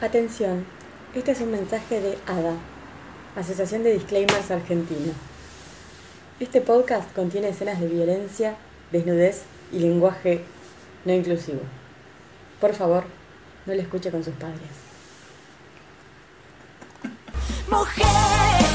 Atención, este es un mensaje de ADA, Asociación de Disclaimers Argentina. Este podcast contiene escenas de violencia, desnudez y lenguaje no inclusivo. Por favor, no lo escuche con sus padres. Mujeres,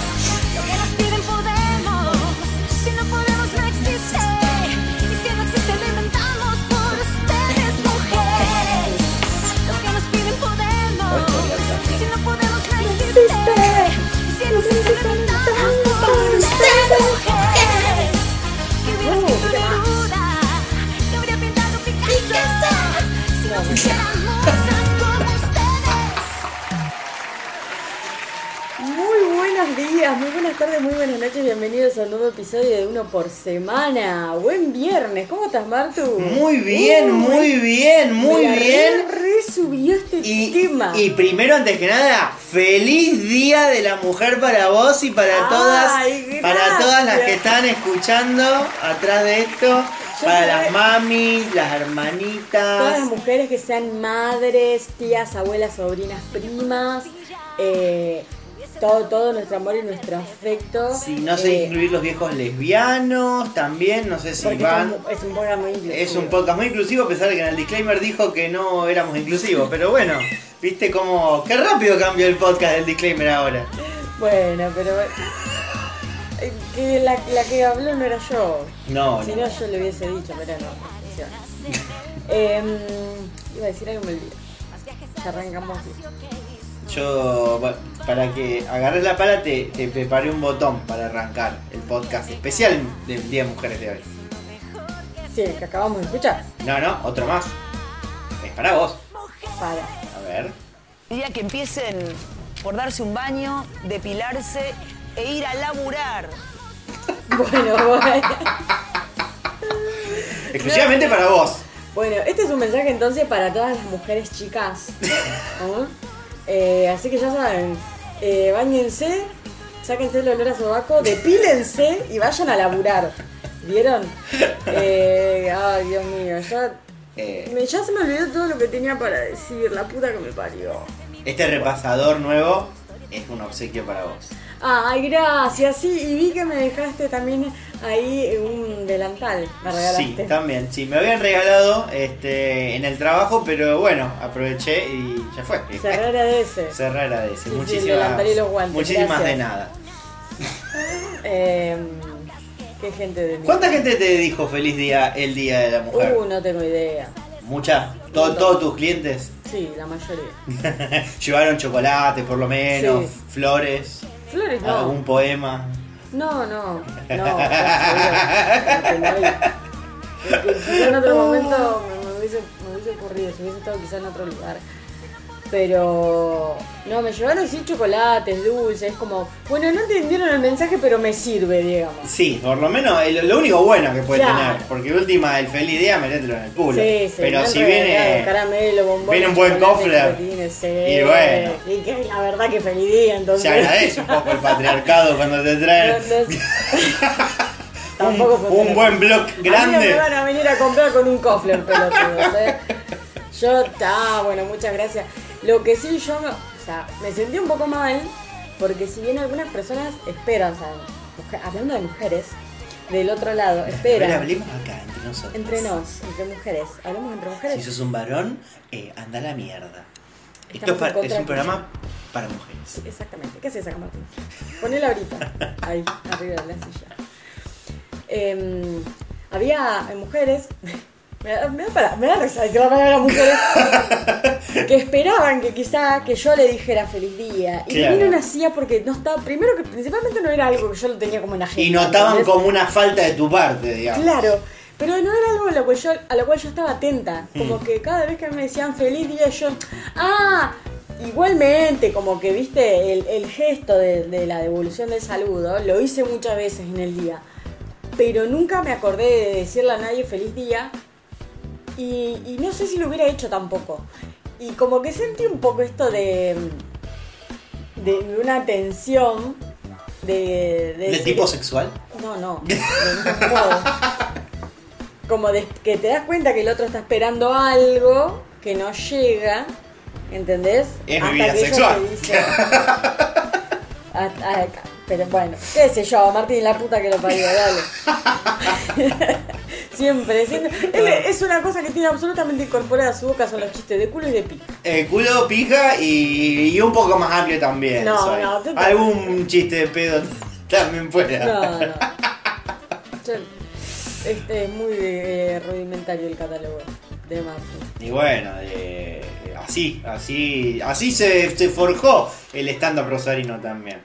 días, muy buenas tardes, muy buenas noches, bienvenidos a un nuevo episodio de Uno por Semana. Buen viernes, ¿cómo estás Martu? Muy bien, Uh, muy bien, muy me bien. Re, re subió este Y, tema. y primero, antes que nada, feliz día de la mujer para vos y para todas, para todas las que están escuchando atrás de esto, para las mamis, las Todas hermanitas. las mujeres que sean madres, tías, abuelas, sobrinas, primas, eh, todo, todo nuestro amor y nuestro afecto. Si no sé eh, incluir los viejos lesbianos, también, no sé si van. es un- es un programa muy inclusivo. Es un podcast muy inclusivo, a pesar de que en el disclaimer dijo que no éramos inclusivos. Pero bueno, viste cómo. Qué rápido cambió el podcast del disclaimer ahora. Bueno, pero. eh, que la, la que habló no era yo. No, Si no. yo le hubiese dicho, pero no. Em, iba a decir algo, me olvidé. Arrancamos. bien. Yo, bueno, para que agarres la pala, te, te preparé un botón para arrancar el podcast especial del Día de Mujeres de hoy. Sí, el que acabamos de escuchar. No, no, otro más. Es para vos. Para. A ver. Diría que empiecen por darse un baño, depilarse e ir a laburar. Bueno, bueno. Exclusivamente para vos. Bueno, este es un mensaje entonces para todas las mujeres chicas. ¿no? Eh, así que ya saben, eh, bañense, sáquense el olor a sobaco, depílense y vayan a laburar. ¿Vieron? Eh, ay, Dios mío, ya, me- ya se me olvidó todo lo que tenía para decir, la puta que me parió. este repasador nuevo es un obsequio para vos. Ay, gracias, sí, y vi que me dejaste también ahí un delantal, me regalaste. Sí, también. Sí, me habían regalado este, en el trabajo, pero bueno, aproveché y ya fue. Se agradece. Se agradece. Sí, sí, muchísimas, y los guantes, muchísimas gracias. de nada. Eh, qué gente de mí. ¿Cuánta gente te dijo feliz día el día de la mujer? Uh, no tengo idea. ¿Mucha? ¿Todo- montón. ¿Todos tus clientes Sí, la mayoría. llevaron chocolate por lo menos, Sí. flores, Flores no. algún poema? No, no. No. No en otro momento me, me hubiese, me hubiese ocurrido, si hubiese estado quizá en otro lugar. Pero no, me llevaron sí chocolates, dulces, como, bueno, no entendieron el mensaje, pero me sirve, digamos. Sí, por lo menos el- lo único bueno que puede Claro. tener, porque última el feliz día metételo en el culo. Sí, sí, Pero si viene caramelo, bombones, viene un buen cofre, sí. y bueno. Y que la verdad que feliz día, entonces. se agradece un poco el patriarcado cuando te traen Tampoco un, un buen blog A mí no me grande. van a venir a comprar con un cofler, pelotudos, ¿eh? Yo, ah, bueno, muchas gracias. Lo que sí, yo, me- o sea, me sentí un poco mal, porque si bien algunas personas esperan, o sea, mujer- hablando de mujeres, del otro lado, esperan. hablemos acá entre nosotros. Entre nos, entre mujeres. Hablamos entre mujeres. Si sos un varón, eh, anda a la mierda. Esto es, un programa para mujeres. Exactamente. ¿Qué haces acá, Martín? Ponela ahorita. Ahí, arriba de la silla. Em, había eh, mujeres. Me da, me da para, me da risa decir la palabra mujeres. que esperaban que quizá que yo le dijera feliz día. Y Claro. mí no nacía porque no estaba. Primero que principalmente no era algo que yo lo tenía como en agenda. Y notaban ¿entendés? como una falta de tu parte, digamos. Claro, pero no era algo a lo, cual yo, a lo cual yo estaba atenta. Como Mm. que cada vez que me decían feliz día, yo. ¡Ah! Igualmente, como que viste el, el gesto de, de la devolución del saludo, lo hice muchas veces en el día. Pero nunca me acordé de decirle a nadie feliz día. Y, y no sé si lo hubiera hecho tampoco. Y como que sentí un poco esto de. de una tensión. De, ¿De tipo sexual? no, no. de ningún modo. Como de que te das cuenta que el otro está esperando algo que no llega ¿Entendés? Es mi Hasta vida que ella sexual. te dice- Hasta- pero bueno, qué sé yo, Martín, la puta que lo parió, dale. siempre, siempre. Él es una cosa que tiene absolutamente incorporada a su boca, son los chistes de culo y de pica. Eh, culo, pija y, y un poco más amplio también. No, soy. no, tú te- Algún chiste de pedo también fuera. No, no. Yo- este es muy eh, rudimentario el catálogo de Martín. Y bueno, eh, así, así, así se, se forjó el stand-up rosarino también.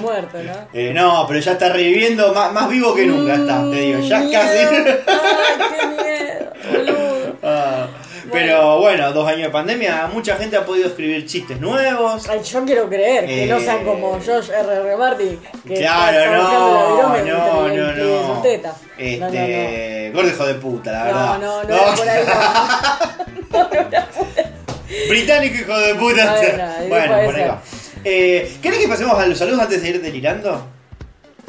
Muerto, ¿no? Eh, no, pero ya está reviviendo más, más vivo que nunca está, te digo, ya Miedo. casi. Ay, qué miedo, boludo. Ah, pero bueno, dos años de pandemia, mucha gente ha podido escribir chistes nuevos. Ay, yo quiero creer que no sean Eh, como George R.R. Martin. Que Claro, buscando la no, no, no, sus no. tetas. Este, gordo hijo de puta, la No, verdad. no, no, no, por ahí. No, no. Británico hijo de puta. Bueno, bueno, por ahí va. Eh, ¿Querés que pasemos a los saludos antes de ir delirando?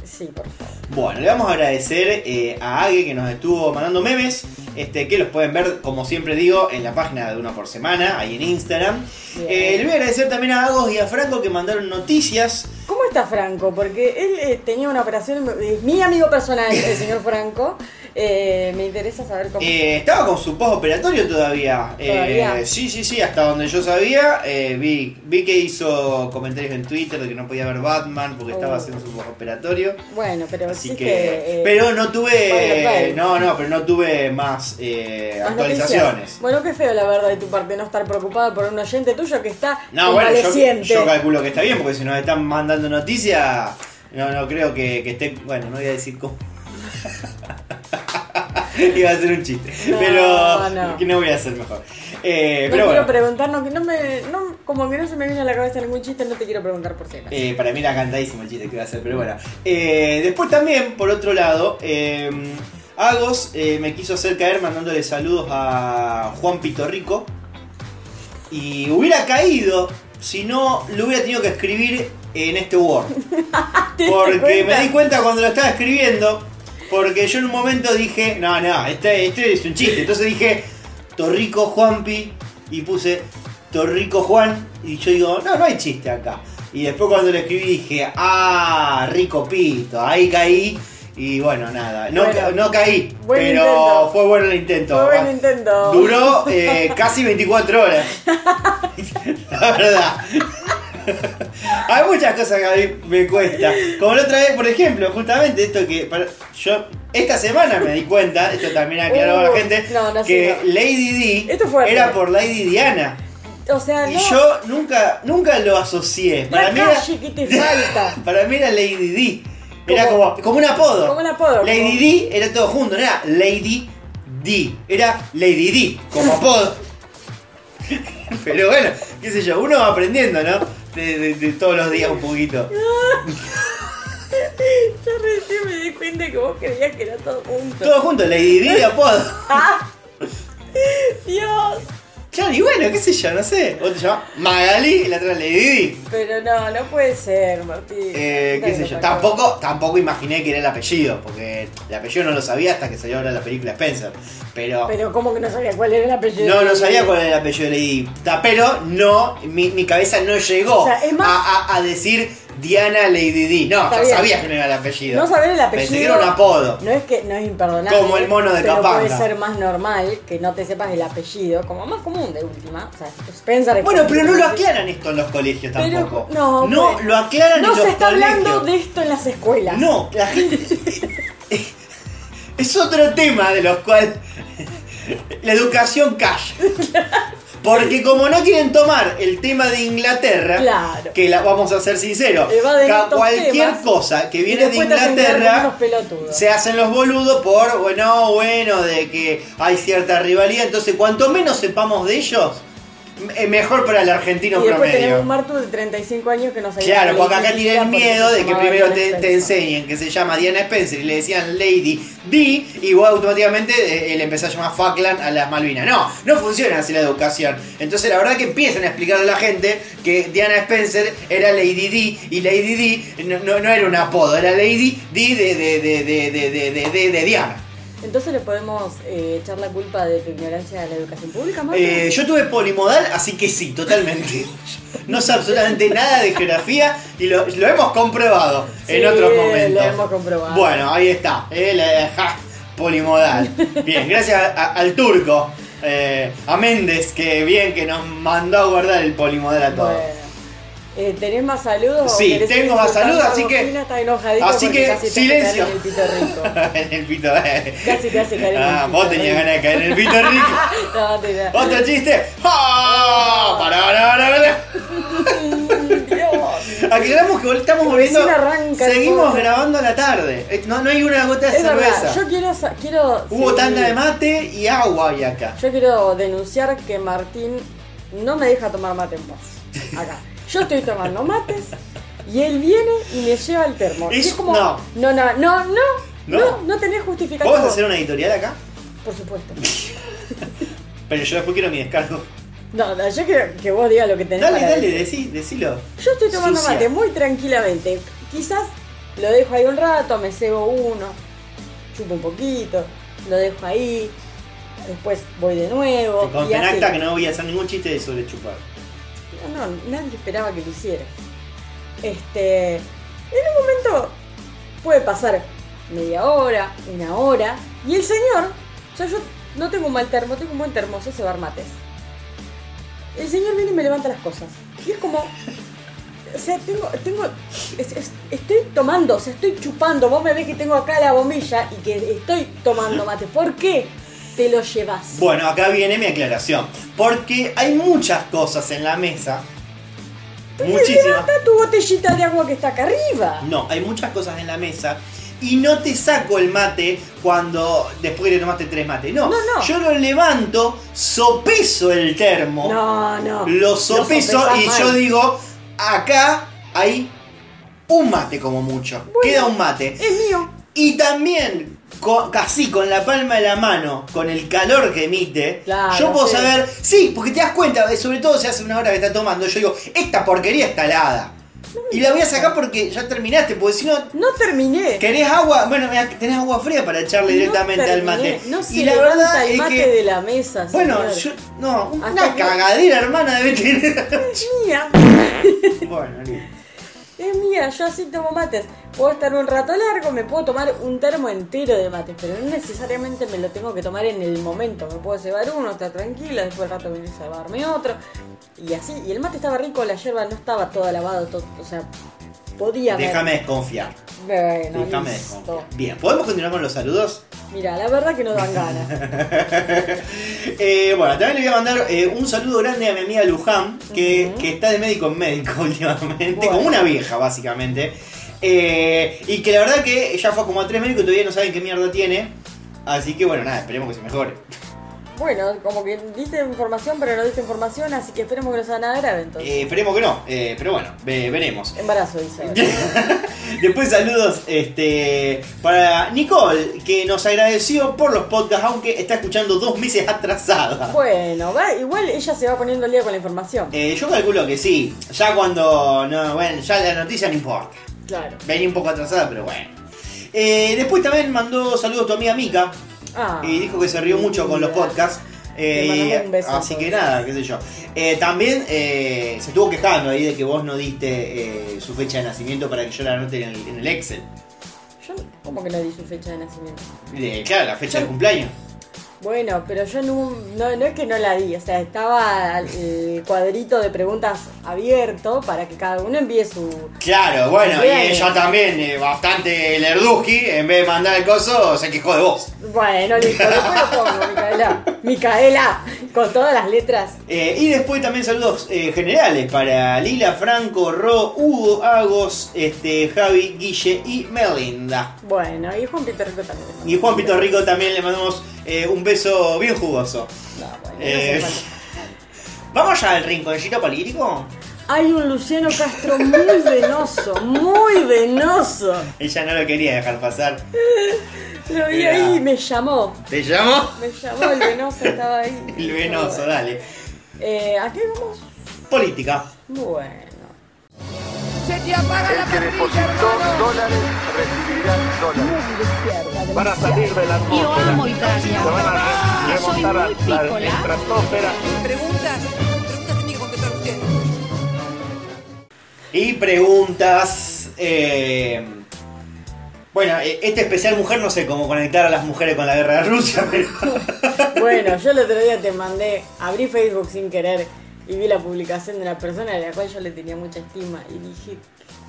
Sí, por favor. Bueno, le vamos a agradecer eh, a Age que nos estuvo mandando memes, este, que los pueden ver, como siempre digo, en la página de uno por semana, ahí en Instagram. Eh, le voy a agradecer también a Agos y a Franco que mandaron noticias. ¿Cómo está Franco? Porque él eh, tenía una operación, mi amigo personal, el señor Franco. Eh, me interesa saber cómo. Eh, estaba con su postoperatorio todavía. Eh, sí, sí, sí, hasta donde yo sabía. eh, vi, vi que hizo comentarios en Twitter de que no podía ver Batman porque estaba Oh. haciendo su postoperatorio. bueno, pero Así sí que, que. eh, pero no tuve, no, no, pero no tuve más, eh, más actualizaciones. noticias. Bueno, qué feo la verdad de tu parte no estar preocupado por un oyente tuyo que está No, bueno, yo, calculo que está bien porque si nos están mandando noticias, no, no creo que, que esté, bueno, no voy a decir cómo. Iba a hacer un chiste, No, pero no. que no voy a hacer mejor. Eh, no pero quiero bueno, preguntar, no, que no me, no, como que no se me viene a la cabeza ningún chiste, no te quiero preguntar por si. Eh, para mí era cantadísimo el chiste que iba a hacer, pero bueno. Eh, después también, por otro lado, eh, Agos eh, me quiso hacer caer mandándole saludos a Juan Pitorrico. Y hubiera caído si no lo hubiera tenido que escribir en este Word. ¿Te diste Porque me di cuenta cuando lo estaba escribiendo, porque yo en un momento dije, no, no, este, este es un chiste. Entonces dije, Torrico Juanpi, y puse Torrico Juan, y yo digo, no, no hay chiste acá. Y después cuando lo escribí dije, ah, Rico Pito, ahí caí. Y bueno, nada, no, Bueno, ca- no caí, pero intento. fue bueno el intento. Fue buen intento. Duró eh, casi 24 horas. La verdad. Hay muchas cosas que a mí me cuesta. Como la otra vez, por ejemplo, justamente esto que para- yo esta semana me di cuenta, esto también aclaró a la gente, no, no que no. Lady D era por Lady Diana. O sea, Y yo nunca, nunca lo asocié. La Para mí, era, calle que te falta. para mí era Lady D. Era Como- como, como un apodo. como un apodo, Lady como- D era todo junto, no era Lady D. Era Lady D, como apodo. Pero bueno, qué sé yo, uno va aprendiendo, ¿no? De, de- de todos los días un poquito. Yo recién me di cuenta que vos creías que era todo junto. Todo junto, Lady D de apodo. Dios. Claro, y bueno, qué sé yo, no sé. Vos te llamás Magali y la otra Lady. Pero no, no puede ser, Martín. Eh, qué sé yo, tampoco, tampoco imaginé que era el apellido, porque el apellido no lo sabía hasta que salió ahora la película Spencer. Pero, Pero como que no sabía cuál era el apellido. no, no sabía cuál era el apellido de Lady Pero no, mi, mi cabeza no llegó O sea, es más- a, a- a decir Diana Lady Di. No, Está ya bien. sabía que no era el apellido. No saber el apellido. Pensé que era un apodo. No es que no es imperdonable. Como el mono de pero Capanga. puede ser más normal que no te sepas el apellido, como más común de última. O sea, Spencer es Bueno, pero no lo aclaran esto en los colegios Pero, tampoco. no, no pues, lo aclaran No en los se está colegios. hablando de esto en las escuelas. No, la gente. es otro tema de los cuales la educación calla. Porque como no quieren tomar el tema de Inglaterra, Claro. que la, vamos a ser sinceros, cualquier cosa que viene de Inglaterra, se hacen los boludos por, bueno, bueno, de que hay cierta rivalidad. Entonces, cuanto menos sepamos de ellos, mejor para el argentino Y después promedio. tenemos un Martu de 35 años que no sabía Claro, que porque acá tienen miedo de que primero te, enseñen que se llama Diana Spencer y le decían Lady D y vos automáticamente eh, le empezás a llamar Falkland a las Malvinas. No, no funciona así la educación. Entonces la verdad que empiezan a explicarle a la gente que Diana Spencer era Lady D y Lady D no, no, no era un apodo, era Lady D de, de, de, de, de, de, de, de- de Diana. Entonces le podemos eh, echar la culpa de tu ignorancia de la educación pública, Marco. Eh, yo tuve polimodal, así que sí, totalmente. No sé absolutamente nada de geografía y lo, lo hemos comprobado en otros momentos. lo hemos comprobado. Bueno, ahí está. eh, la- ja, polimodal. Bien, gracias a- al turco, eh, a Méndez, que bien que nos mandó a guardar el polimodal a todos. Bueno. Eh, ¿Tenés más saludos? Sí, tengo más saludos, así que- está enojadito así que te silencio. caer en el pito rico. en el pito. eh. Casi te hace caer en el Ah, pito vos tenías ganas de caer en el pito rico. No, te da. ¿Otro chiste? ¡Ah! Pará, pará, pará, pará. Dios. Aclaramos que estamos volviendo. El Seguimos grabando a la tarde. No, no hay una gota de Es cerveza. verdad, yo quiero, quiero Hubo sí, tanda de mate y agua hay acá. Yo quiero denunciar que Martín no me deja tomar mate en paz. Acá. Yo estoy tomando mates y él viene y me lleva el termo. Y Es- es como, no. no, no, no, no, No. no, tenés justificativo. ¿Vos vas a hacer una editorial acá? Por supuesto. Pero yo después quiero mi descargo. No, no, yo quiero que vos digas lo que tenés Dale, para dale, decí, decilo. Yo estoy tomando Sucia. mate muy tranquilamente. Quizás lo dejo ahí un rato, me cebo uno, chupo un poquito, lo dejo ahí, después voy de nuevo. Te consta y en así. acta que no voy a hacer ningún chiste de sobre chupar. No, nadie esperaba que lo hiciera. Este. En un momento puede pasar media hora, una hora, y el señor, o sea, yo no tengo un mal termo, tengo un buen termo, sé cebar mates. El señor viene y me levanta las cosas. Y es como. O sea, tengo. tengo es- es- estoy tomando, o sea, estoy chupando. Vos me ves que tengo acá la bombilla y que estoy tomando mate. ¿Por qué te lo llevas? Bueno, acá viene mi aclaración. Porque hay muchas cosas en la mesa. Muchísimas. Levanta tu botellita de agua que está acá arriba. No, hay muchas cosas en la mesa. Y no te saco el mate cuando después te tomaste tres mates. No, No, no. yo lo levanto, sopeso el termo, No, no. lo sopeso y mal. yo digo, acá hay un mate como mucho. Queda un mate. Es mío. Y también, co- casi con la palma de la mano, con el calor que emite, Claro, yo puedo sí. saber, sí, porque te das cuenta, eh, sobre todo si hace una hora que está tomando, yo digo, esta porquería está helada. Y la voy a sacar porque ya terminaste, porque si no, No terminé. querés agua, bueno, tenés agua fría para echarle directamente al mate. No se y la verdad el es mate que, de la mesa. bueno, señor. yo, no, Hasta una que- cagadera hermana debe tener. Es mía. bueno. Es mía. Yo así tomo mates. Puedo estar un rato largo, me puedo tomar un termo entero de mates, pero no necesariamente me lo tengo que tomar en el momento. Me puedo cebar uno, estar tranquilo, después al rato venir a cebarme otro. Y así. Y el mate estaba rico, la yerba no estaba toda lavada, todo, o sea, podía Déjame desconfiar. Bueno, Déjame listo. desconfiar. Bien, ¿podemos continuar con los saludos? Mira, la verdad que no dan ganas. Eh, bueno, también le voy a mandar eh, un saludo grande a mi amiga Luján, que, que está de médico en médico últimamente, Bueno. como una vieja básicamente. Eh, y que la verdad que ya fue como a tres médicos y todavía no saben qué mierda tiene. Así que bueno, nada, esperemos que se mejore. Bueno, como que diste información, pero no diste información, así que esperemos que no sea nada grave entonces. Eh, esperemos que no, eh, pero bueno, ve- veremos. Embarazo, dice. Después saludos este, para Nicole, que nos agradeció por los podcasts, aunque está escuchando dos meses atrasada. Bueno, va, igual ella se va poniendo al día con la información. Eh, yo calculo que sí, ya cuando, no, bueno, ya la noticia no importa. Claro. Venía un poco atrasada, pero bueno. Eh, después también mandó saludos a tu amiga Mika Ah, y dijo que se rió mucho con los podcasts. Eh, un beso, así que nada, qué sé yo. Eh, también eh, se estuvo quejando ahí de que vos no diste eh, su fecha de nacimiento para que yo la anote en el, en el Excel. Yo, ¿cómo que no di su fecha de nacimiento? Claro, la fecha Yo- de cumpleaños. Bueno, pero yo no, no, no es que no la di, o sea, estaba el cuadrito de preguntas abierto para que cada uno envíe su... Claro, bueno, y ella también, eh, bastante lerduski, en vez de mandar el coso, se quejó de vos. Bueno, listo, después lo pongo, Micaela. Micaela, con todas las letras. Eh, y después también saludos eh, generales para Lila, Franco, Ro, Hugo, Agos, este, Javi, Guille y Melinda. Bueno, y Juan Peter Rico también. Y Juan Pito Rico también le mandamos eh, un beso bien jugoso. No, bueno, Eh. ¿Vamos ya al rinconcito político? Hay un Luciano Castro muy venoso, muy venoso. Ella no lo quería dejar pasar. Lo vi Mira. ahí y me llamó. ¿Te llamo? Me llamó el venoso, estaba ahí. El venoso, dale. Eh, ¿A qué vamos? Política. Bueno. Se te apaga la El que parrilla, depositó hermano. dólares recibirá dólares. Van a salir de la atmósfera. Yo amo Italia. Se van a soy a muy la pícola. estratosfera. Preguntas, preguntas que tiene que contestar usted. Y preguntas. eh, bueno, eh, este especial mujer no sé cómo conectar a las mujeres con la guerra de Rusia, pero. Bueno, yo el otro día te mandé, abrí Facebook sin querer y vi la publicación de una persona a la cual yo le tenía mucha estima y dije,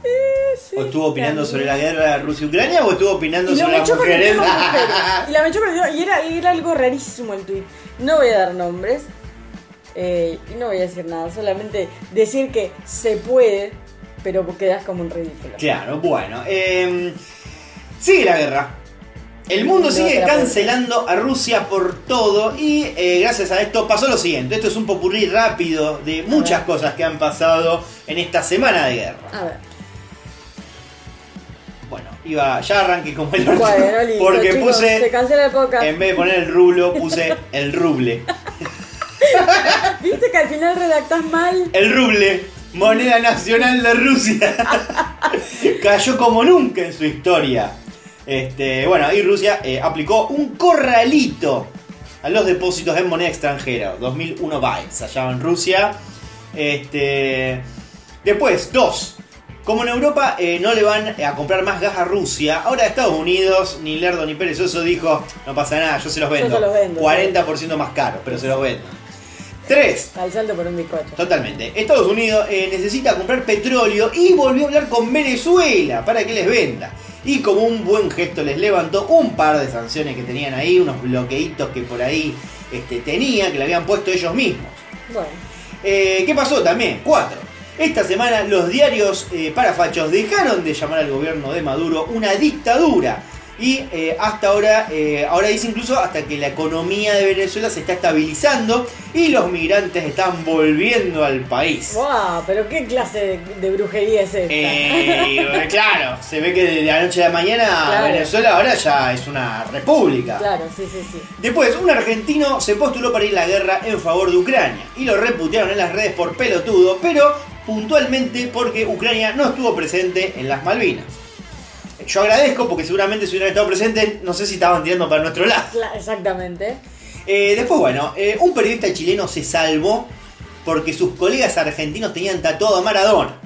eh, sí, ¿O estuvo opinando sobre la guerra Rusia-Ucrania o estuvo opinando sobre las mujeres? Y la mechó con el tema- y era, y era algo rarísimo el tweet. No voy a dar nombres. eh, y no voy a decir nada, solamente decir que se puede, pero quedas como un ridículo. Claro, bueno. eh, sigue la guerra. El mundo sigue cancelando a Rusia por todo y eh, gracias a esto pasó lo siguiente. Esto es un popurrí rápido de muchas cosas que han pasado en esta semana de guerra. A ver. Bueno, iba, ya arranqué como el orto, Bueno, listo, porque chicos, se puse, cancela el podcast. en vez de poner el rublo, puse el ruble. ¿Viste que al final redactás mal? El ruble, moneda nacional de Rusia, cayó como nunca en su historia. Este, bueno, y Rusia eh, aplicó un corralito a los depósitos en moneda extranjera, 2001 bytes allá en Rusia. Este, después, dos. Como en Europa eh, no le van a comprar más gas a Rusia, ahora Estados Unidos, ni Lerdo ni perezoso dijo, no pasa nada, yo se los vendo. se los vendo, 40% más caro, pero se los vendo. Tres. Al salto por un bizcocho. Totalmente. Estados Unidos eh, necesita comprar petróleo y volvió a hablar con Venezuela para que les venda. Y como un buen gesto les levantó un par de sanciones que tenían ahí, unos bloqueitos que por ahí este, tenían, que le habían puesto ellos mismos. Bueno, Eh, ¿Qué pasó también? Cuatro. Esta semana los diarios eh, parafachos dejaron de llamar al gobierno de Maduro una dictadura. Y eh, hasta ahora, eh, ahora dice incluso hasta que la economía de Venezuela se está estabilizando y los migrantes están volviendo al país. wow, pero qué clase de, de brujería es esta. Eh, claro, se ve que de la noche a la mañana Claro. Venezuela ahora ya es una república. Claro, sí, sí, sí. Después, un argentino se postuló para ir a la guerra en favor de Ucrania y lo reputearon en las redes por pelotudo, pero puntualmente porque Ucrania no estuvo presente en las Malvinas. Yo agradezco porque seguramente si hubieran estado presentes, no sé si estaban tirando para nuestro lado. Exactamente. Eh, después, bueno, eh, un periodista chileno se salvó porque sus colegas argentinos tenían tatuado a Maradona.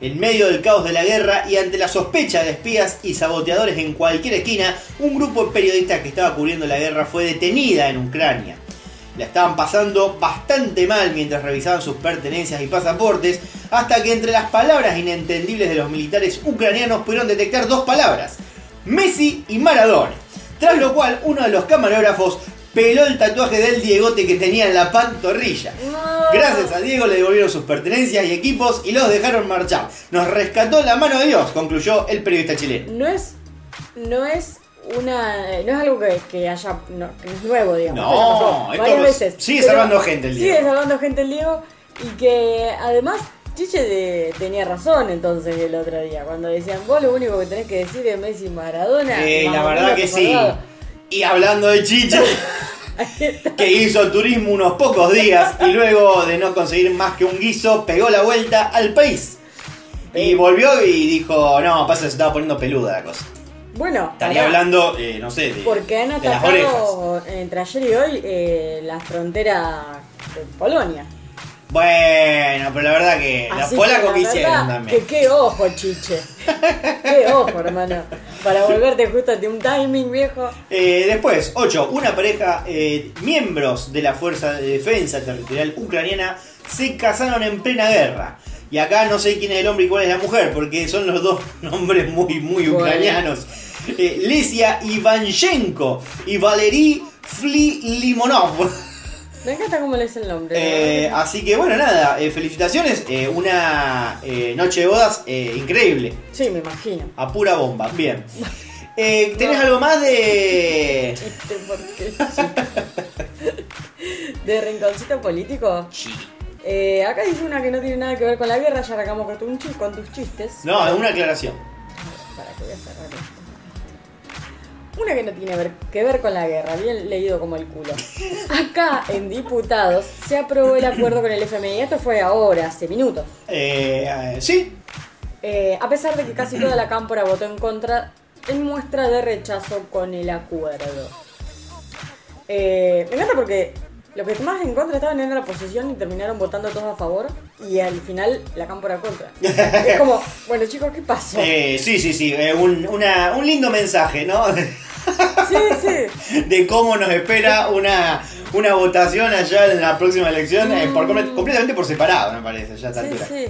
En medio del caos de la guerra y ante la sospecha de espías y saboteadores en cualquier esquina, un grupo de periodistas que estaba cubriendo la guerra fue detenida en Ucrania. La estaban pasando bastante mal mientras revisaban sus pertenencias y pasaportes, hasta que entre las palabras inentendibles de los militares ucranianos pudieron detectar dos palabras, Messi y Maradona. Tras lo cual, uno de los camarógrafos peló el tatuaje del Diegote que tenía en la pantorrilla. Gracias a Diego le devolvieron sus pertenencias y equipos y los dejaron marchar. Nos rescató la mano de Dios, concluyó el periodista chileno. No es. No es una. No es algo que, que haya. No, que no es nuevo, digamos. No, Esto varias veces. sigue Pero salvando gente el Diego. Sigue salvando gente el Diego. Y que además. Chiche de- tenía razón entonces el otro día, cuando decían, vos lo único que tenés que decir es Messi Maradona. Eh, la verdad que sí. Y hablando de Chiche, que hizo turismo unos pocos días y luego de no conseguir más que un guiso, pegó la vuelta al país. Y volvió y dijo, no, pasa que se estaba poniendo peluda la cosa. Bueno, Estaría hablando, eh, no sé, de, de las orejas. atacado entre ayer y hoy eh, la frontera de Polonia. Bueno, pero la verdad que los polacos la que hicieron también. Que qué ojo, chiche. qué ojo, hermano. Para volverte justo a un timing, viejo. Eh, después, 8. Una pareja, eh, miembros de la Fuerza de Defensa Territorial Ucraniana, se casaron en plena guerra. Y acá no sé quién es el hombre y cuál es la mujer, porque son los dos nombres muy, muy ucranianos. Eh, Lesia Ivanchenko y Valery Fli-Limonov. Me encanta cómo lees el nombre. Eh, así que bueno, nada, eh, felicitaciones. eh, una eh, noche de bodas eh, increíble. Sí, me imagino. A pura bomba, bien. Eh, ¿Tenés algo más de...? Chiste, ¿por qué? ¿De rinconcito político? Eh, acá dice una que no tiene nada que ver con la guerra, ya arrancamos con, tu chis- con tus chistes. No, es una aclaración. Para que voy a cerrar esto. Una que no tiene ver- que ver con la guerra, bien leído como el culo. Acá en diputados se aprobó el acuerdo con el FMI. Esto fue ahora, hace minutos. Eh, sí, Eh, a pesar de que casi toda la cámpora votó en contra, en muestra de rechazo con el acuerdo. Eh, me encanta porque los que más en contra estaban en la oposición y terminaron votando todos a favor y al final la cámpora contra. es como, bueno chicos, ¿qué pasó? eh, sí, sí, sí. eh, un, una- un lindo mensaje, ¿no? Sí, sí. de cómo nos espera una, una votación allá en la próxima elección, eh, por comple- completamente por separado, me parece, ya a esta Sí, altura. sí.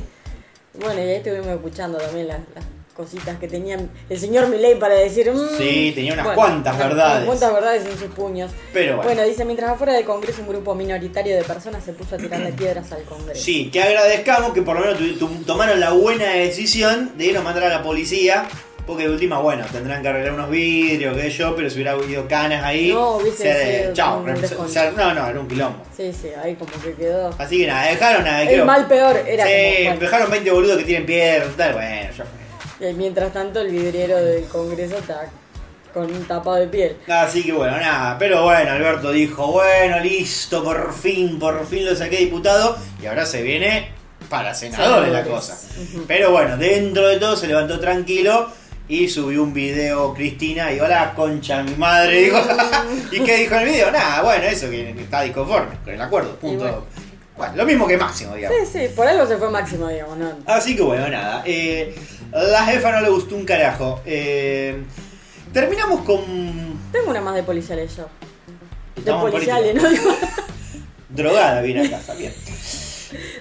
Bueno, y ahí estuvimos escuchando también las, las cositas que tenían el señor Milei para decir. mm, Sí, tenía unas cuantas verdades. Unas cuantas verdades en sus puños. Pero bueno. dice: mientras afuera del Congreso un grupo minoritario de personas se puso a tirarle piedras al Congreso. Sí, que agradezcamos que por lo menos tomaron la buena decisión de irnos a mandar a la policía. Porque de última, bueno, tendrán que arreglar unos vidrios, que yo, pero si hubiera habido canas ahí. No, hubiese chao, no, no, era un quilombo. Sí, sí, ahí como que quedó. Así que nada, dejaron a. El creo- mal peor era sí, como. bueno. dejaron 20 boludos que tienen piedra, tal, bueno, ya fue. Eh, Mientras tanto, el vidriero del Congreso está con un tapado de piel. Así que bueno, nada, pero bueno, Alberto dijo, bueno, listo, por fin, por fin lo saqué diputado y ahora se viene para senador la Senadores. cosa. Pero bueno, dentro de todo se levantó tranquilo y subió un video Cristina y hola concha mi madre dijo, ¿y qué dijo en el video? Nada, bueno, eso que está disconforme con el acuerdo, punto. bueno. Bueno, lo mismo que Máximo, digamos. Sí, sí, por algo se fue máximo, digamos, ¿no? Así que bueno, nada. Eh, la jefa no le gustó un carajo. Eh, terminamos con. Tengo una más de policiales yo. De policiales. ¿no? Drogada viene acá, está bien.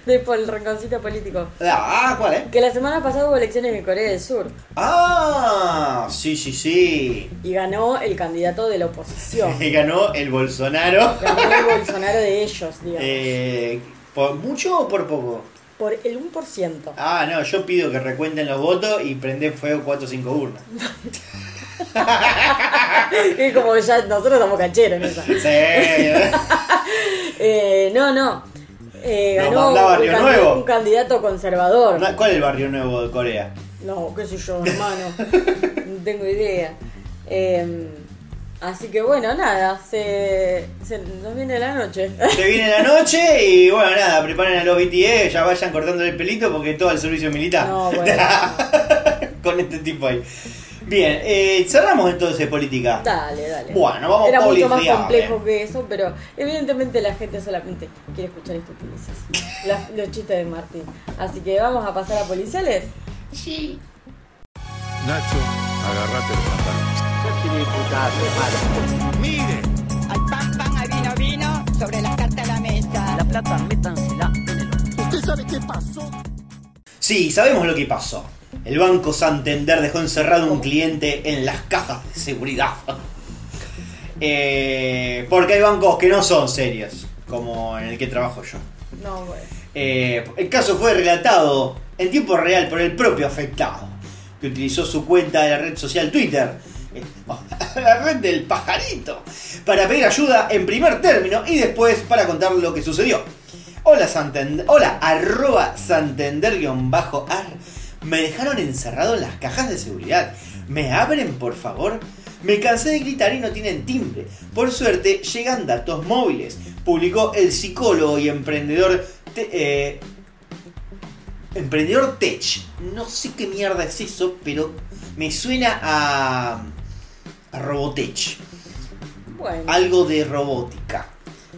De por el rinconcito político. Ah, ¿cuál es? Que la semana pasada hubo elecciones en Corea del Sur Ah, sí, sí, sí. y ganó el candidato de la oposición. Y ganó el Bolsonaro. Ganó el Bolsonaro de ellos, digamos. Eh, ¿Por mucho o por poco? Por el 1%. Ah, no, yo pido que recuenten los votos y prenden fuego 4 o 5 urnas. Es como ya nosotros estamos cancheros en esa. Sí. Eh, no, no. Eh, ganó un, Barrio candi- Nuevo. un candidato conservador. ¿Cuál es el barrio nuevo de Corea? No, qué sé yo, hermano. no tengo idea. Eh, así que bueno, nada, se, se nos viene la noche. Se viene la noche y bueno, nada, preparen a los BTE, ya vayan cortando el pelito porque todo el servicio militar. No, bueno. Con este tipo ahí. Bien, eh, cerramos entonces política. Dale, dale. Bueno, vamos Era mucho más complejo que eso, pero evidentemente la gente solamente quiere escuchar estupideces. Las- los chistes de Martín. Así que vamos a pasar a policiales. Nacho, agarrate los pantalones. Al pan, pan, al vino, vino, sobre las cartas a la mesa. La plata, métansela en el ¿Usted sabe qué pasó? Sí, sabemos lo que pasó. El Banco Santander dejó encerrado a un cliente en las cajas de seguridad. Eh, porque hay bancos que no son serios, como en el que trabajo yo. No, bueno. Eh, el caso fue relatado en tiempo real por el propio afectado, que utilizó su cuenta de la red social Twitter, la red del pajarito, para pedir ayuda en primer término y después para contar lo que sucedió. Hola Santander, hola arroba Santander-ar, me dejaron encerrado en las cajas de seguridad. ¿Me abren por favor? Me cansé de gritar y no tienen timbre. Por suerte llegan datos móviles. Publicó el psicólogo y emprendedor eh, Emprendedor Tech. No sé qué mierda es eso, pero me suena a. Robotech. Bueno. Algo de robótica.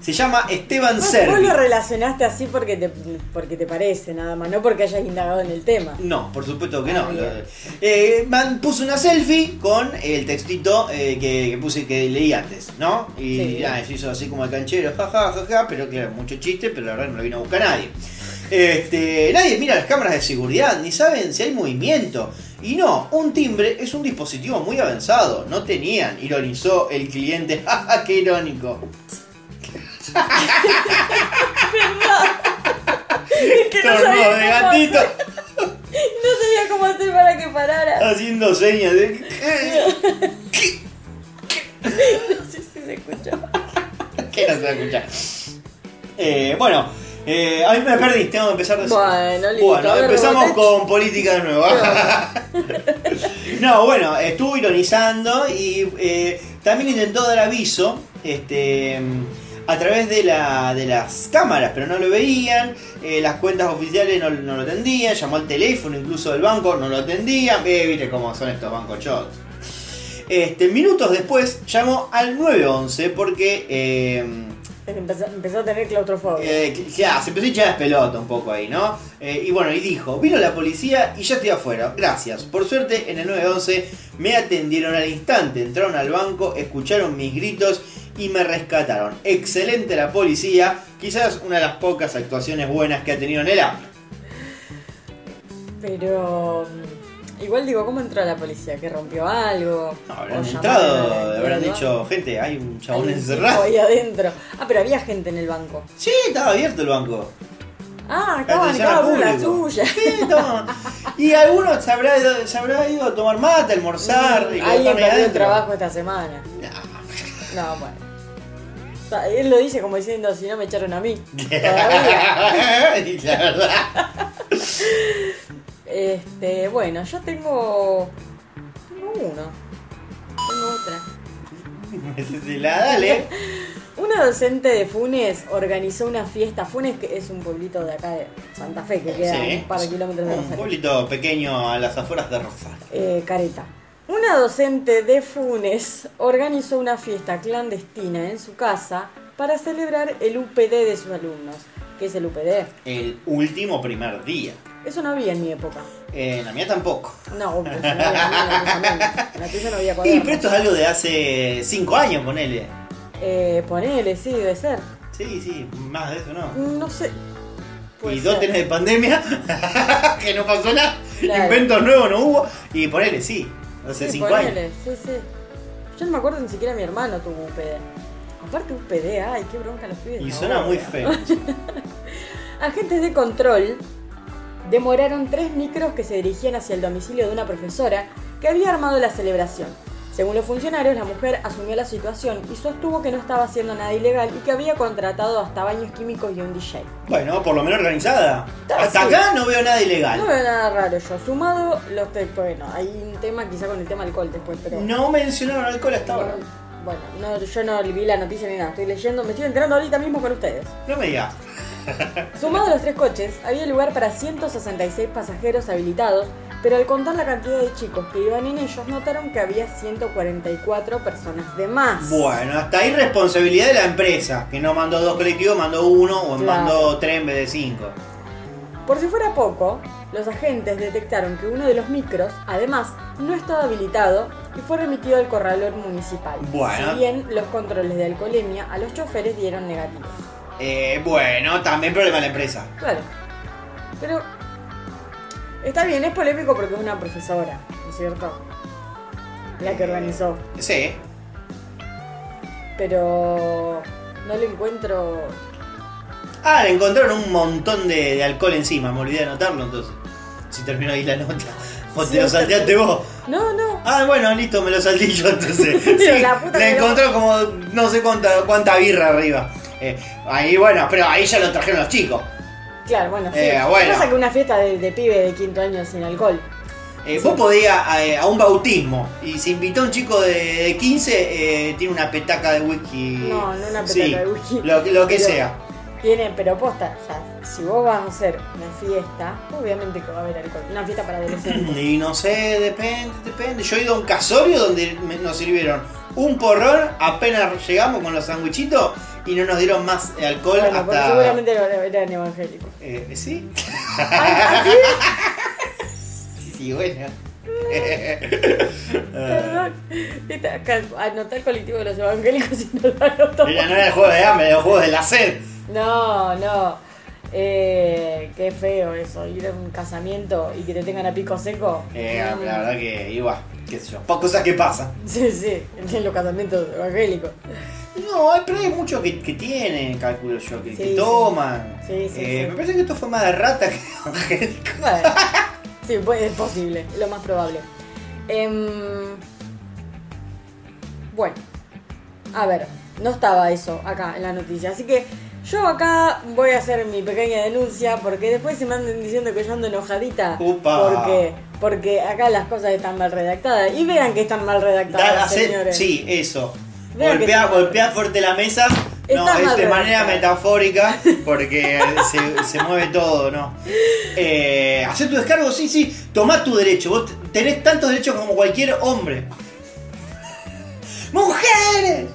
Se llama Esteban Ah, Vos Servi. lo relacionaste así porque te, porque te parece, nada más, no porque hayas indagado en el tema. No, por supuesto que Ah, no. bien. Eh, man, puse una selfie con el textito eh, que, que puse que leí antes, ¿no? Y Sí. ah, se hizo así como el canchero, jaja, jaja, pero claro, mucho chiste, pero la verdad no lo vino a buscar nadie. Este, nadie mira las cámaras de seguridad, ni saben si hay movimiento. Y no, un timbre es un dispositivo muy avanzado. No tenían, ironizó el cliente. ¡Jaja, qué irónico! que no sabía de cómo gatito hacer- No sabía cómo hacer para que parara. haciendo señas de. No sé si se escuchó. que no se va a escuchar. Eh, bueno, eh, a mí me perdí, tengo que empezar de. Bueno, listo. Bueno, ver, empezamos con política de nuevo. No, bueno, estuvo ironizando y eh, también intentó dar aviso este, a través de, la, de las cámaras, pero no lo veían, eh, las cuentas oficiales no, no lo atendían, llamó al teléfono incluso del banco, no lo atendían, eh, viste cómo son estos bancos chotos. Este, minutos después llamó al 911 porque... eh, Empezó, empezó a tener claustrofobia. eh, ya, se empezó a echar las pelotas un poco ahí, ¿no? Eh, y bueno, y dijo, vino la policía y ya estoy afuera, gracias. Por suerte en el 911 me atendieron al instante, entraron al banco, escucharon mis gritos y me rescataron. Excelente la policía, quizás una de las pocas actuaciones buenas que ha tenido en el app. Pero. Mm, Igual digo, ¿cómo entró la policía? ¿Que rompió algo? No, ¿O habrán entrado, habrán dicho, gente, hay un chabón encerrado. ahí adentro. Ah, pero había gente en el banco. Sí, estaba abierto el banco. Ah, estaban cada uno la suya. Sí, Y algunos se habrá, ido, se habrá ido a tomar mate, a almorzar. y lo Alguien perdió el trabajo esta semana. No, bueno. O sea, Él lo dice como diciendo, si no me echaron a mí. Todavía. Y la verdad. Este, bueno, yo tengo. Tengo uno. Tengo otra. La dale. Una docente de Funes organizó una fiesta. Funes que es un pueblito de acá de Santa Fe, que queda Sí. un par de kilómetros de Un Rosario. pueblito pequeño a las afueras de Rosario. Eh, careta. Una docente de Funes organizó una fiesta clandestina en su casa para celebrar el UPD de sus alumnos. ¿Qué es el UPD? El último primer día. Eso no había en mi época. Eh, en la mía tampoco. No, pues no había en la tuya menos. En la tuya no había Y cuadernos. pero esto es algo de hace 5 años, ponele. Eh, ponele, sí, debe ser. Sí, sí, más de eso no. No sé. Puede y dos ser. tenés de pandemia, que no pasó nada, Claro. inventos nuevos no hubo, y ponele, sí, hace Sí, 5 ponele, años. Sí, sí. Yo no me acuerdo ni siquiera mi hermano tuvo UPD. Aparte UPD, ay, qué bronca los pibes. Y suena muy feo. Agentes de control demoraron tres micros que se dirigían hacia el domicilio de una profesora que había armado la celebración. Según los funcionarios, la mujer asumió la situación y sostuvo que no estaba haciendo nada ilegal y que había contratado hasta baños químicos y un DJ. Bueno, por lo menos organizada. Hasta acá no veo nada ilegal. No veo nada raro yo. Sumado los te- Bueno, hay un tema quizá con el tema alcohol después, pero. No mencionaron alcohol hasta ahora. Bueno, no, yo no vi la noticia ni nada, estoy leyendo, me estoy enterando ahorita mismo con ustedes. No me digas. Sumado a los tres coches, había lugar para 166 pasajeros habilitados, pero al contar la cantidad de chicos que iban en ellos, notaron que había 144 personas de más. Bueno, hasta ahí responsabilidad de la empresa, que no mandó dos colectivos, mandó uno o Claro. mandó tres en vez de cinco. Por si fuera poco, los agentes detectaron que uno de los micros, además, no estaba habilitado y fue remitido al corralón municipal. Bueno. Si bien los controles de alcoholemia a los choferes dieron negativos. Eh, bueno, también problema de la empresa. Claro. Pero está bien, es polémico porque es una profesora, ¿no es cierto? La que organizó. Sí. Pero no le encuentro. Ah, le encontraron un montón de, de alcohol encima, me olvidé de anotarlo entonces. Si terminó ahí la nota. O te lo salteaste vos. No, no. Ah, bueno, listo, me lo salté yo entonces. Sí, la puta le encontró como no sé cuánta, cuánta birra arriba. Eh, ahí, bueno, pero ahí ya lo trajeron los chicos. Claro, bueno, sí. Eh, bueno. Pasa que una fiesta de, de pibe de quinto año sin alcohol. Eh, Vos podías eh, a un bautismo y se invitó un chico de, de 15, eh, tiene una petaca de whisky. No, no una petaca Sí, de whisky. Lo, que- lo que Pero sea. Tiene, pero posta, o sea, si vos vas a hacer una fiesta, obviamente que va a haber alcohol. Una fiesta para adolescentes. Y no sé, depende, depende. Yo he ido a un casorio donde me- nos sirvieron un porrón, apenas llegamos con los sandwichitos y no nos dieron más alcohol bueno, hasta. seguramente eran evangélicos. Eh, ¿Sí? ¿Ah, sí, sí, bueno. Perdón. Anotar el colectivo de los evangélicos y no lo anoto. Mira, no era el juego de hambre, era el juego de la sed. No, no. Eh, qué feo eso, ir a un casamiento y que te tengan a pico seco. Eh, la verdad que igual, qué sé yo, pa- cosas que pasan. Sí, sí, en los casamientos evangélicos. No, pero hay muchos que, que tienen, calculo yo, que, Sí, toman. Sí, sí, Eh. Me parece que esto fue más de rata que evangélico. Bueno, sí, pues, es posible, es lo más probable. Em, bueno, a ver, no estaba eso acá en la noticia, así que Yo acá voy a hacer mi pequeña denuncia porque después se me andan diciendo que yo ando enojadita. Upa. Porque, porque acá las cosas están mal redactadas. Y vean que están mal redactadas, Da- hacer- señores. sí, eso. Vean Golpea, golpea fuerte la mesa. No, es de manera metafórica porque se, se mueve todo, ¿no? Eh, hacer tu descargo, sí, sí. Tomá tu derecho. Vos tenés tantos derechos como cualquier hombre. ¡Mujeres!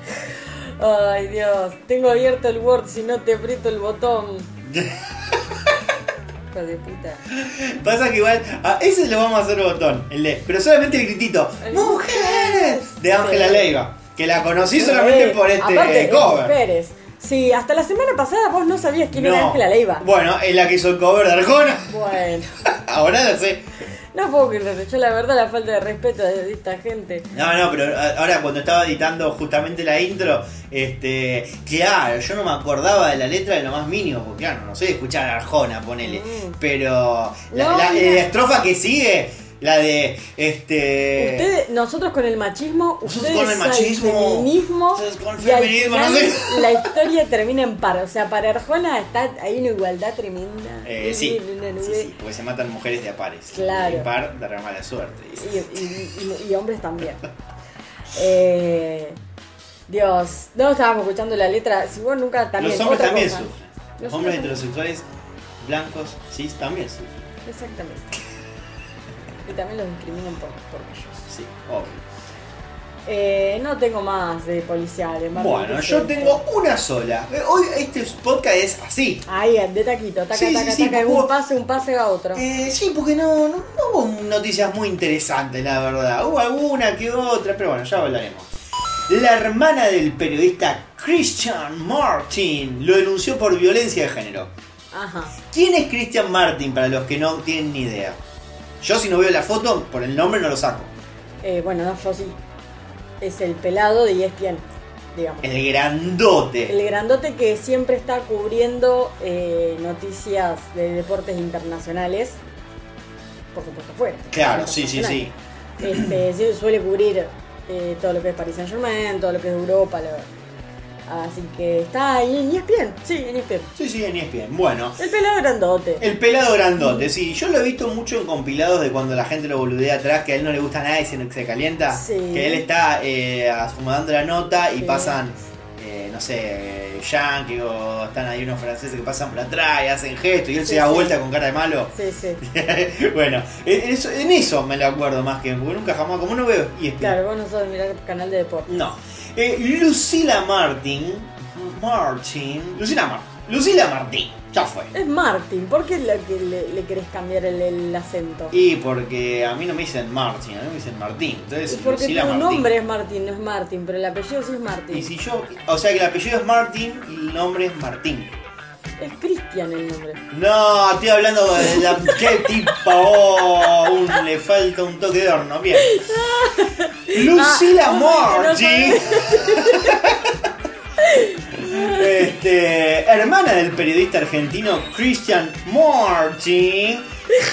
Ay, Dios. Tengo abierto el Word si no te aprieto el botón. Hijo de puta. Pasa que igual, a ese lo vamos a hacer botón, el de, pero solamente el gritito, ¡Mujeres! De Ángela. Leiva, que la conocí solamente por este aparte, cover. mujeres. Sí, hasta la semana pasada vos no sabías quién era. Ángela Leiva. Bueno, es la que hizo el cover de Arjona. Bueno. Ahora lo sé. No puedo creerlo. Yo la verdad la falta de respeto de esta gente. No, no, pero a- ahora cuando estaba editando justamente la intro, este, claro, yo no me acordaba de la letra de lo más mínimo, porque claro, no sé escuchar a Arjona, ponele. Mm. Pero la, No, la- mira. la estrofa que sigue, la de este. Ustedes, nosotros con el machismo, ustedes con el machismo, al feminismo, con el y al feminismo, no final sé. la historia termina en par. O sea, para Arjona está hay una igualdad tremenda. Eh, sí, sí, sí, porque se matan mujeres de a pares. Claro. Y par dará mala suerte. Y, y- y- y hombres también. Eh, Dios, no estábamos escuchando la letra. Si vos nunca también. Los hombres también cosa. sufren. Los Los hombres hombres- heterosexuales blancos, cis, también sufren. Exactamente. Y también los discriminan por, por ellos. Sí, obvio. Eh, no tengo más de policiales. Martín, Bueno, ¿qué yo tengo una sola. Eh, Hoy este podcast es así. Ahí, de taquito, taca, Sí, sí, taca, sí, taca, porque un pase, un pase a otro. Eh, sí, porque no, no, no hubo noticias muy interesantes, la verdad. Hubo alguna que otra, pero bueno, ya hablaremos. La hermana del periodista Christian Martin lo denunció por violencia de género. Ajá. ¿Quién es Christian Martin para los que no tienen ni idea? Yo si no veo la foto, por el nombre no lo saco. Eh, bueno, no, yo sí. Es el pelado de ESPN, digamos. El grandote. El grandote que siempre está cubriendo eh, noticias de deportes internacionales. Por supuesto, fuera. Claro, sí, sí, sí. Este, suele cubrir eh, todo lo que es Paris Saint Germain, todo lo que es Europa. lo- Así que está ahí en ESPN. Sí, en ESPN. Sí, sí, en ESPN. Bueno, El pelado grandote. El pelado grandote, sí. Yo lo he visto mucho en compilados de cuando la gente lo boludea atrás, que a él no le gusta nada y se, se calienta. Sí. Que él está eh, acomodando la nota y Sí. pasan, eh, no sé, yankee o están ahí unos franceses que pasan por atrás y hacen gestos y él Sí, se da vuelta con cara de malo. Sí, sí. bueno, en eso, en eso me lo acuerdo más que porque nunca jamás, como no veo E ESPN. Claro, vos no sos mirar el canal de deportes. No. Eh, Lucila Martin. Martin. Lucila Martin. Lucila Martin. Ya fue. Es Martin, ¿por qué le, le, le querés cambiar el, el acento? Y porque a mí no me dicen Martin, a mí me dicen Martín. Entonces, Y porque Lucila tu Martín. nombre es Martín, no es Martin, pero el apellido sí es Martin. Y si yo. O sea que el apellido es Martín y el nombre es Martín. Es Cristian el nombre. No, estoy hablando de la. ¿Qué tipo? Oh, un- le falta un toque de horno. Bien. Lucila Ah, Martin. Este, hermana del periodista argentino Christian Martin,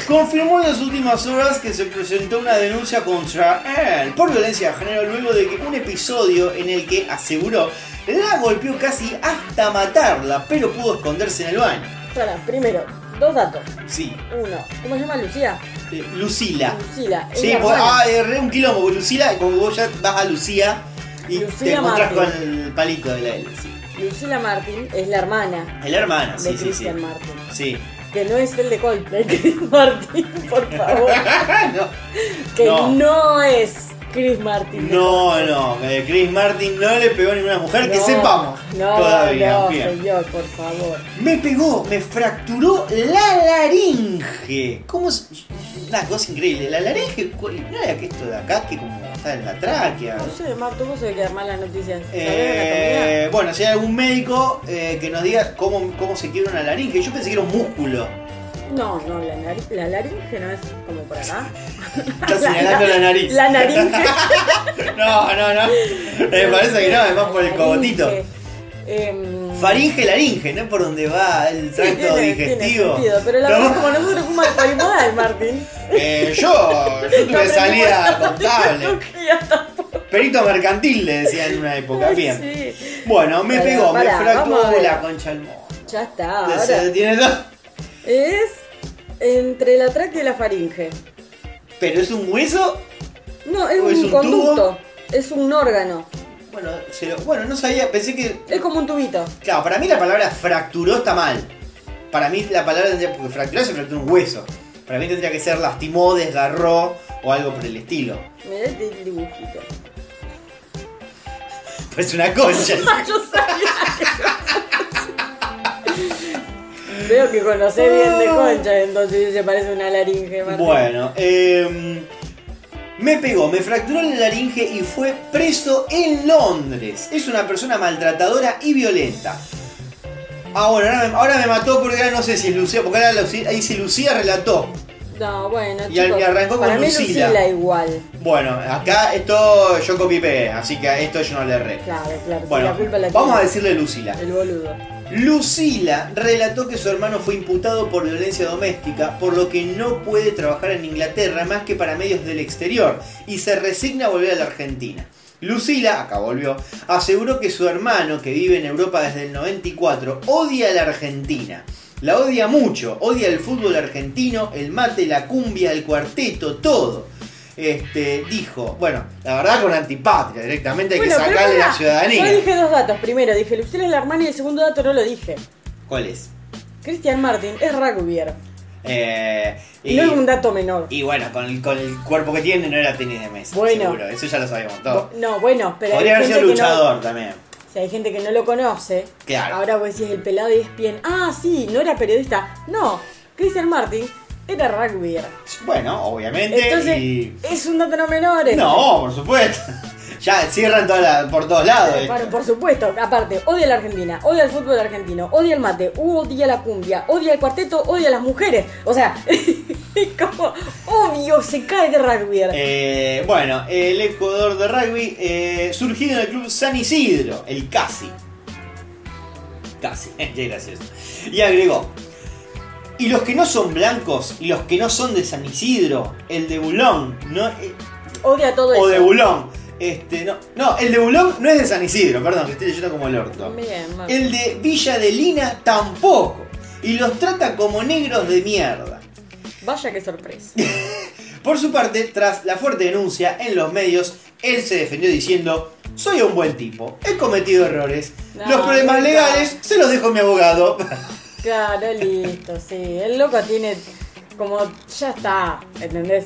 confirmó en las últimas horas que se presentó una denuncia contra él por violencia de género luego de que un episodio en el que aseguró la golpeó casi hasta matarla, pero pudo esconderse en el baño. Para, primero, dos datos. Sí, Uno, ¿cómo se llama Lucía? eh, Lucila. Lucila. Sí, la pues, ah, erré un quilombo, Lucila, como vos ya vas a Lucía y te encontrás Martín. con el palito de la L. Sí. Lucila Martin es la hermana Es la hermana, de sí, sí, sí. Christian Martin. Sí. Que no es el de Coldplay, Martin, por favor. no. Que No. no, es Chris Martin. No, no, eh, Chris Martin no le pegó a ninguna mujer que sepamos. No, todavía. no, Bien. señor, por favor. Me pegó, me fracturó la laringe. ¿Cómo es? Una cosa increíble. La laringe, ¿cuál- ¿no era que esto de acá que como está en la tráquea? No sé, Marto, vos sabés que dar malas noticias. ¿Sabés Eh, bueno, si hay algún médico eh, que nos diga cómo, cómo se quiere una laringe. Yo pensé que era un músculo. No, no, la, nariz, la laringe no es como por acá. Está señalando la nariz. La naringe. No, no, no. Me parece que no, además por el cogotito. Em, Faringe, laringe, ¿no? Por donde va el sí, tracto tiene- digestivo. Tiene sentido, pero la No. verdad, como nosotros fuimos al Martín. Eh, yo, yo tuve No salida contable. Perito mercantil le decían en una época. Bien. sí. Bueno, me pegó, me fracturó la concha del mono. Ya está. Ahora tiene dos. Es entre la tráquea y la faringe. Pero es un hueso. No, es ¿O un, es un conducto. tubo? Es un órgano. Bueno, se lo- bueno, no sabía, pensé que. Es como un tubito. Claro, para mí la palabra fracturó está mal. Para mí la palabra tendría. Porque fracturó se fracturó un hueso. Para mí tendría que ser lastimó, desgarró o algo por el estilo. Mirá este dibujito. Pues una concha. Yo sabía que- Veo que conocés bien de concha, entonces se parece una laringe. Martín. Bueno, eh, me pegó, me fracturó la laringe y fue preso en Londres. Es una persona maltratadora y violenta. Ah, bueno, ahora me, ahora me mató porque ahora no sé si es Lucía, porque ahora Lucía, ahí sí Lucía relató. No, bueno, Y chicos, arrancó con para mí Lucila. Lucila igual. Bueno, acá esto yo copié así que a esto yo no le erré. Claro, claro. si Bueno, la culpa la vamos a decirle Lucila. El boludo. Lucila relató que su hermano fue imputado por violencia doméstica, por lo que no puede trabajar en Inglaterra más que para medios del exterior y se resigna a volver a la Argentina. Lucila, acá volvió, aseguró que su hermano, que vive en Europa desde el 94, odia a la Argentina. La odia mucho, odia el fútbol argentino, el mate, la cumbia, el cuarteto, todo. Este, dijo, bueno, la verdad con antipatria, directamente hay Bueno, que sacarle la ciudadanía. Yo dije dos datos. Primero, dije Lucila es la hermana y el segundo dato no lo dije. ¿Cuál es? Cristian Martin es rugbyer. Eh, Y no es un dato menor. Y bueno, con el, con el cuerpo que tiene no era tenis de mesa. Bueno. seguro, eso ya lo sabíamos todo. Bo- No, bueno, pero Podría haber sido que no- luchador también. Si hay gente que no lo conoce, Claro. ahora vos decís el pelado y es bien. Ah, sí, no era periodista. No, Christian Martin era rugbyer. Bueno, obviamente. Entonces, y... es un dato no menor. este. No, por supuesto. Ya cierran toda la- por todos lados. Eh, Bueno, por supuesto, aparte, odia la Argentina, odia el fútbol argentino, odia el mate, odia la cumbia, odia el cuarteto, odia a las mujeres. O sea, como, obvio, se cae de rugby. Eh, bueno, el ex jugador de rugby eh, surgido en el club San Isidro, el Casi. Casi, qué gracioso. Y agregó. Y los que no son blancos y los que no son de San Isidro, el de Bulón, no, eh, Odia todo eso. o de Bulón. Este, no, no, el de Bulón no es de San Isidro, perdón, que estoy leyendo como el orto. Bien. El de Villa de Lina tampoco. Y los trata como negros de mierda. Vaya que sorpresa. Por su parte, tras la fuerte denuncia en los medios, él se defendió diciendo, soy un buen tipo, he cometido errores, No, los problemas legales se los dejo a mi abogado. Claro, listo, sí. El loco tiene como, ya está, ¿entendés?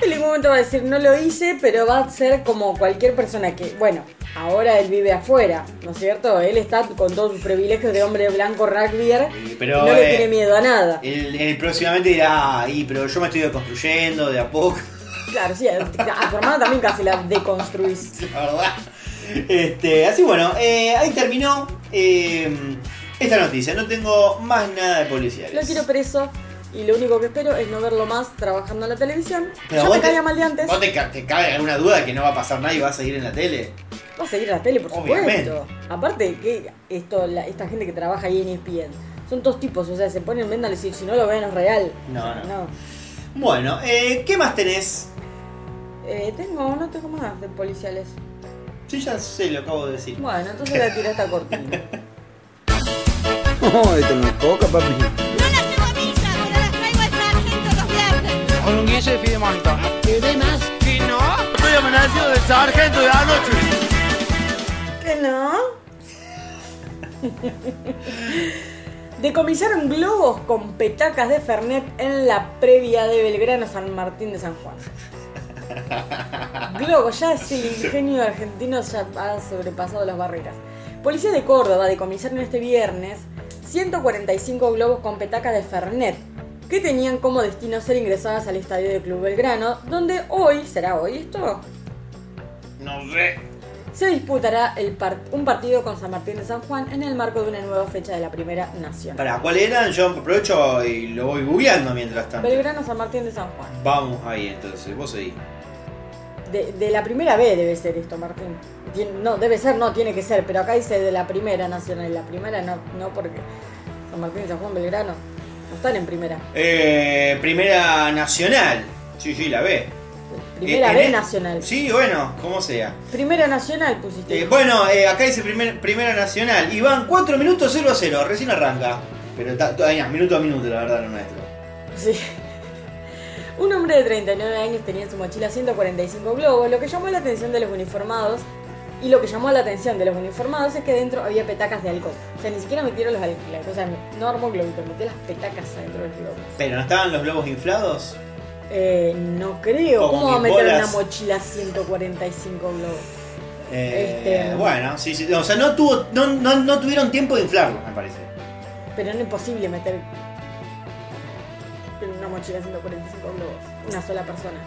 En ningún momento va a decir, no lo hice, pero va a ser como cualquier persona que, bueno, ahora él vive afuera, ¿no es cierto? Él está con todos sus privilegios de hombre blanco rugbyer Pero, y no le eh, tiene miedo a nada. Él, él próximamente dirá, "Ah, y, pero yo me estoy deconstruyendo de a poco, Claro, sí, a a tu hermana también casi la deconstruís. la verdad. Este, así bueno, eh, ahí terminó eh, esta noticia. No tengo más nada de policiales. Lo quiero preso y lo único que espero es no verlo más trabajando en la televisión. Pero ya me te- caía mal de antes. ¿Vos te, te cabe alguna duda de que no va a pasar nada y va a seguir en la tele? Va a seguir en la tele, por Obviamente. supuesto. Aparte que esto, la- esta gente que trabaja ahí en ESPN, son todos tipos, o sea, se ponen venda y decir, si no lo ven es real. No, no. Bueno, eh, ¿qué más tenés? Eh, tengo, no tengo más de policiales. Sí, ya sé, lo acabo de decir. Bueno, entonces la tiré esta cortina. No, esto no es coca, papi. No las a misa, pero las traigo al sargento los viernes. Con un guille de fidemonito. ¿Qué más? ¿Que no? Estoy amenazado del sargento de anoche. ¿Que no? Decomisaron globos con petacas de Fernet en la previa de Belgrano San Martín de San Juan. Globos, ya es el ingenio argentino ya ha sobrepasado las barreras. Policía de Córdoba decomisaron este viernes 145 globos con petacas de Fernet que tenían como destino ser ingresadas al estadio del Club Belgrano, donde hoy, ¿será hoy esto? No sé. Se disputará el par- un partido con San Martín de San Juan en el marco de una nueva fecha de la Primera Nacional. Para, ¿cuál eran? Yo aprovecho y lo voy googleando mientras tanto. Belgrano San Martín de San Juan. Vamos ahí entonces, vos seguís. De, de la primera B debe ser esto, Martín. No, debe ser, no, tiene que ser, pero acá dice de la primera nacional. La primera no, no porque San Martín de San Juan, Belgrano, no están en primera. Eh, primera Nacional. Sí, sí, la ve. Primera Eh, B en- nacional. Sí, bueno, como sea. Primera nacional pusiste. Eh, bueno, eh, acá dice primer- Primera Nacional. Y van 4 minutos 0 a 0. Recién arranca. Pero ta- todavía, minuto a minuto, la verdad, lo nuestro. Sí. Un hombre de 39 años tenía en su mochila 145 globos. Lo que llamó la atención de los uniformados y lo que llamó la atención de los uniformados es que dentro había petacas de alcohol. O sea, ni siquiera metieron los alcohol. O sea, no armó globito, metió las petacas adentro del globo. Pero, ¿no estaban los globos inflados? Eh, no creo. Como ¿Cómo va a meter en una mochila 145 globos? Eh, Este- Bueno, sí, sí. O sea, no, tuvo, no, no, no tuvieron tiempo de inflarlos, me parece. Pero no es imposible meter en una mochila 145 globos. Una sola persona.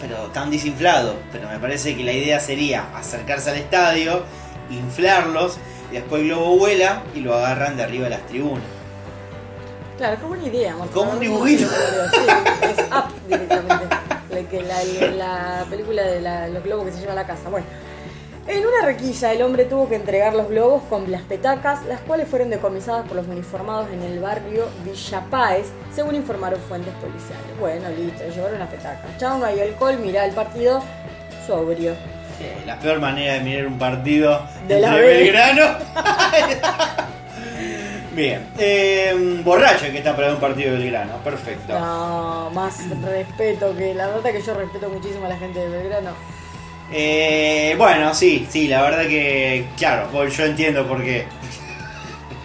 Pero tan desinflado. Pero me parece que la idea sería acercarse al estadio, inflarlos, y después el globo vuela y lo agarran de arriba de las tribunas. Claro, como una idea. Como un dibujito. Sí, es up directamente. La, que la, la película de la- los globos que se lleva a la casa. Bueno, en una requisa el hombre tuvo que entregar los globos con las petacas, las cuales fueron decomisadas por los uniformados en el barrio Villa Páez, según informaron fuentes policiales. Bueno, listo, llevaron las petacas. Chao, no hay alcohol, mirá el partido sobrio. La peor manera de mirar un partido De la. Belgrano. Bien, eh, borracho que está para un partido de Belgrano, perfecto. No, más respeto que la verdad que yo respeto muchísimo a la gente de Belgrano. Eh, bueno, sí, sí, la verdad que, claro, yo entiendo por qué.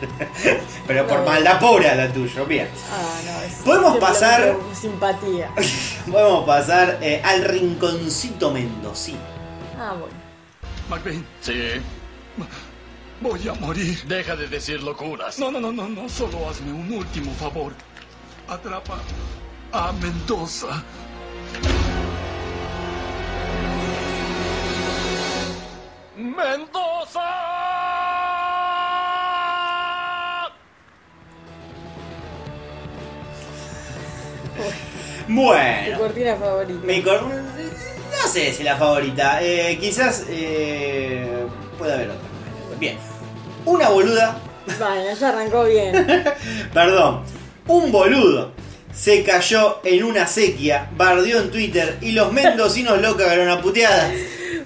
Pero por No. maldad pura la tuya, bien. Ah, no, es Podemos pasar- simpatía. Podemos pasar eh, al rinconcito mendocino. Ah, bueno. McBain. Sí. Voy a morir. Deja de decir locuras. No, no, no, no, no. Solo hazme un último favor. Atrapa a Mendoza. ¡Mendoza! Bueno, cortina favorita. mi cor- no sé si la favorita. eh, quizás eh, puede haber otra. Bien, una boluda Bueno, ya arrancó bien. Perdón, un boludo se cayó en una sequía, bardeó en Twitter y los mendocinos lo cagaron a puteadas.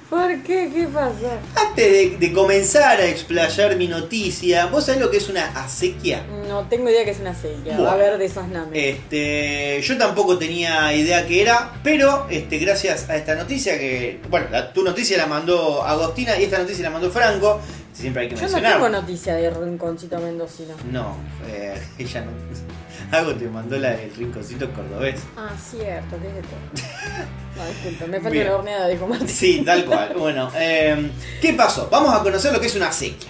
¿Por qué? ¿Qué pasó? Antes de, de comenzar a explayar mi noticia, ¿vos sabés lo que es una acequia? No tengo idea que es una sequía. Bueno. A ver, de esas names. Este, yo tampoco tenía idea que era, pero este, gracias a esta noticia que, bueno, la- tu noticia la mandó Agostina y esta noticia la mandó Franco, siempre hay que Yo no tengo noticia de Rinconcito Mendocino. No, eh, ella no. Hago te mandó la del rinconcito cordobés. Ah, cierto, ¿qué es esto? No, disculpa, me falta una horneada, dijo Martín. Sí, tal cual. Bueno, eh, ¿qué pasó? Vamos a conocer lo que es una acequia.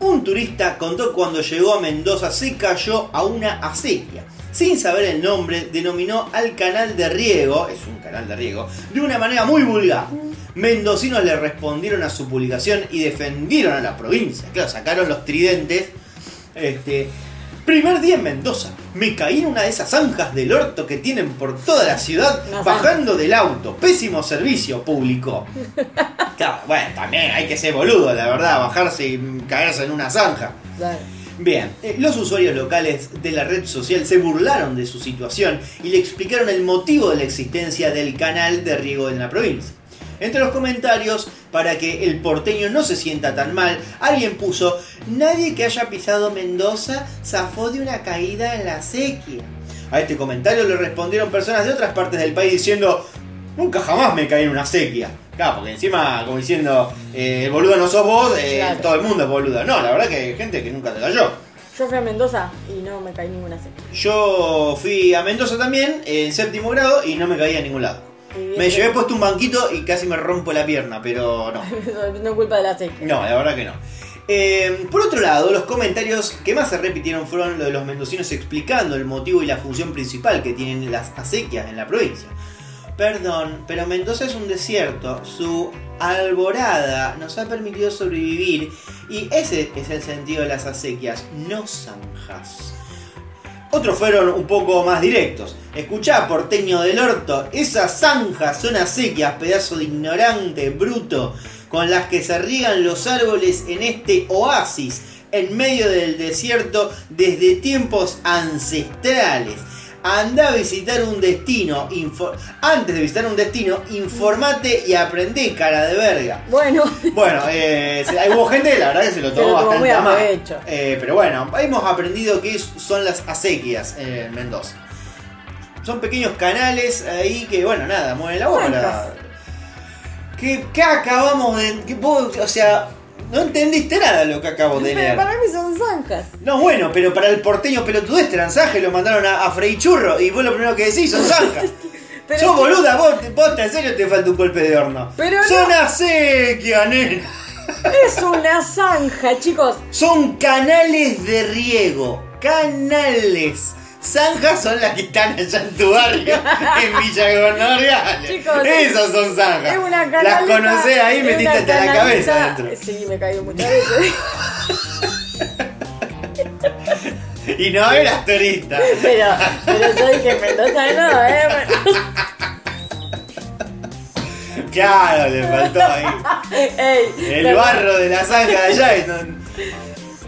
Un turista contó cuando llegó a Mendoza se cayó a una acequia. Sin saber el nombre, denominó al canal de riego, es un canal de riego, de una manera muy vulgar. Mendocinos le respondieron a su publicación y defendieron a la provincia. Claro, sacaron los tridentes. Este, primer día en Mendoza, me caí en una de esas zanjas del orto que tienen por toda la ciudad, bajando del auto. Pésimo servicio público. Claro, bueno, también hay que ser boludo, la verdad, bajarse y caerse en una zanja. Bien, eh, los usuarios locales de la red social se burlaron de su situación y le explicaron el motivo de la existencia del canal de riego en la provincia. Entre los comentarios, para que el porteño no se sienta tan mal, alguien puso, nadie que haya pisado Mendoza zafó de una caída en la sequía. A este comentario le respondieron personas de otras partes del país diciendo, nunca jamás me caí en una sequía. Claro, porque encima, como diciendo, eh, boludo no sos vos, eh, Claro. todo el mundo es boludo. No, la verdad que hay gente que nunca te cayó. Yo fui a Mendoza y no me caí ninguna sequía. Yo fui a Mendoza también, en séptimo grado, y no me caí a ningún lado. Me llevé puesto un banquito y casi me rompo la pierna, pero no. no es culpa de la sequía. No, la verdad que no. Eh, por otro lado, los comentarios que más se repitieron fueron los de los mendocinos explicando el motivo y la función principal que tienen las acequias en la provincia. Perdón, pero Mendoza es un desierto. Su alborada nos ha permitido sobrevivir y ese es el sentido de las acequias, no zanjas. Otros fueron un poco más directos. Escuchá, porteño del orto, esas zanjas son acequias, pedazo de ignorante, bruto, con las que se riegan los árboles en este oasis, en medio del desierto, desde tiempos ancestrales. Anda a visitar un destino. Antes de visitar un destino, informate y aprendé, cara de verga. Bueno, Bueno, eh, hubo gente que la verdad que se lo Se tomó lo tomó bastante mal. Eh, pero bueno, hemos aprendido qué es- son las acequias en Mendoza. Son pequeños canales ahí que, bueno, nada, mueven la bola. ¿Qué, qué acabamos de.? qué o sea, no entendiste nada lo que acabo de pero leer. para mí son zanjas. No, bueno, pero para el porteño pelotudez transaje lo mandaron a, a Frei Churro y vos lo primero que decís son zanjas. Pero Sos boluda, vos, vos en serio te falta un golpe de horno. Pero no. Son acequia, nena. Es una zanja, chicos. Son canales de riego. Canales. Zanjas son las que están allá en tu barrio, en Villa Gobernador Chicos, Esas son zanjas. Es una. Las conocés ahí, metiste hasta la cabeza canaleta- dentro. Sí, me muchas veces. Y no eras turista. Pero, pero yo dije Mendoza no, eh. Claro, le faltó ahí. Ey, El barro de la zanja de allá. y no-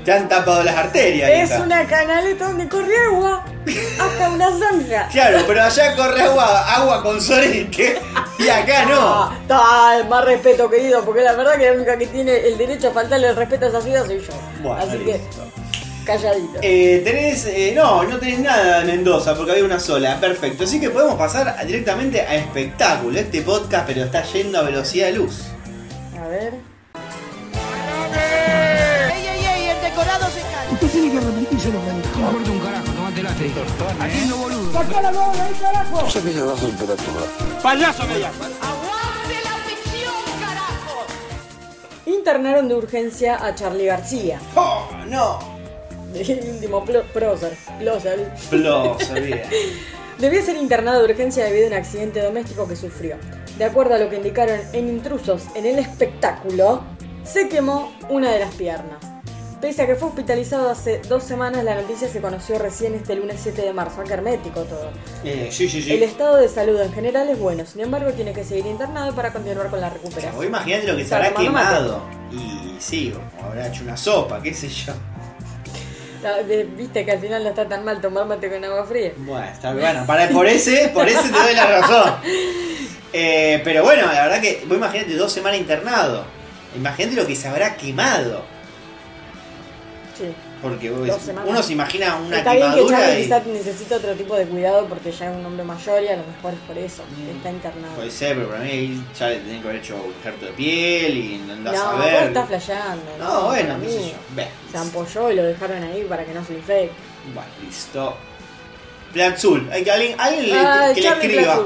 te han tapado las arterias. Es hija. una canaleta donde corre agua. Hasta una zanja. Claro, pero allá corre agua, agua con sorete. Y acá no. Ah, tal, más respeto, querido, porque la verdad que la única que tiene el derecho a faltarle el respeto a esa ciudad soy yo. Bueno, Así listo. que, calladito. Eh, tenés, eh, no, no tenés nada de Mendoza porque había una sola, perfecto. Así que podemos pasar directamente a espectáculo. Este podcast, pero está yendo a velocidad de luz. A ver. ¡Ey, ey, ey! El decorado se cae. Usted tiene que repetirse lo que dijo. No importa un carajo, tomate la Haciendo boludo. ¡Saca la bola ahí, carajo! Payaso me llama. ¡Aguante la ficción, carajo! Internaron de urgencia a Charlie García. ¡Oh, no! El último prócer. prócer. Plo, sabía. Debió ser internado de urgencia debido a un accidente doméstico que sufrió. De acuerdo a lo que indicaron en intrusos en el espectáculo, se quemó una de las piernas. Pese a que fue hospitalizado hace dos semanas, la noticia se conoció recién este lunes 7 de marzo. Acá hermético todo. Eh, sí, sí, sí. El estado de salud en general es bueno, sin embargo tiene que seguir internado para continuar con la O sea, recuperación. vos imaginate lo que se habrá mate. quemado. Y sí, o habrá hecho una sopa, qué sé yo. De- Viste que al final no está tan mal tomar mate con agua fría. Bueno, está bueno. Para, por ese, por ese te doy la razón. Eh, pero bueno, la verdad que vos imagínate dos semanas internado. Imagínate lo que se habrá quemado. Sí. Porque vos- uno se imagina una Está bien que Charlie y- quizás necesita otro tipo de cuidado porque ya es un hombre mayor y a lo mejor es por eso que está internado. Puede ser, pero para mí le tenés que haber hecho un injerto de piel y no andás no, a ver. estás flasheando. No, bueno, qué sé yo. Ve. Se ampolló y lo dejaron ahí para que no se le infecte. Bueno, listo. Platzul, hay que alguien, alguien le- Ah, que le Charlie escriba.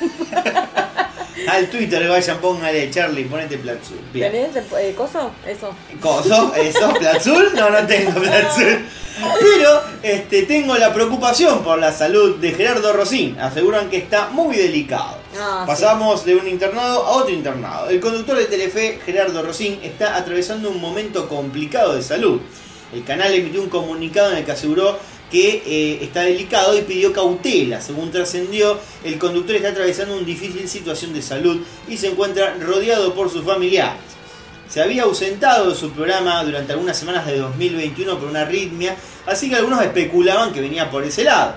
Al Twitter vayan, póngale Charlie, ponete Platzul. Bien. ¿Tenés eh, coso? Eso. Coso, eso, Platzul, no, no tengo Platzul. Pero este, tengo la preocupación por la salud de Gerardo Rosín. Aseguran que está muy delicado. Ah, Pasamos de un internado a otro internado. El conductor de Telefe, Gerardo Rosín, está atravesando un momento complicado de salud. El canal emitió un comunicado en el que aseguró que eh, está delicado y pidió cautela. Según trascendió, el conductor está atravesando una difícil situación de salud y se encuentra rodeado por sus familiares. Se había ausentado de su programa durante algunas semanas de 2021 por una arritmia, así que algunos especulaban que venía por ese lado.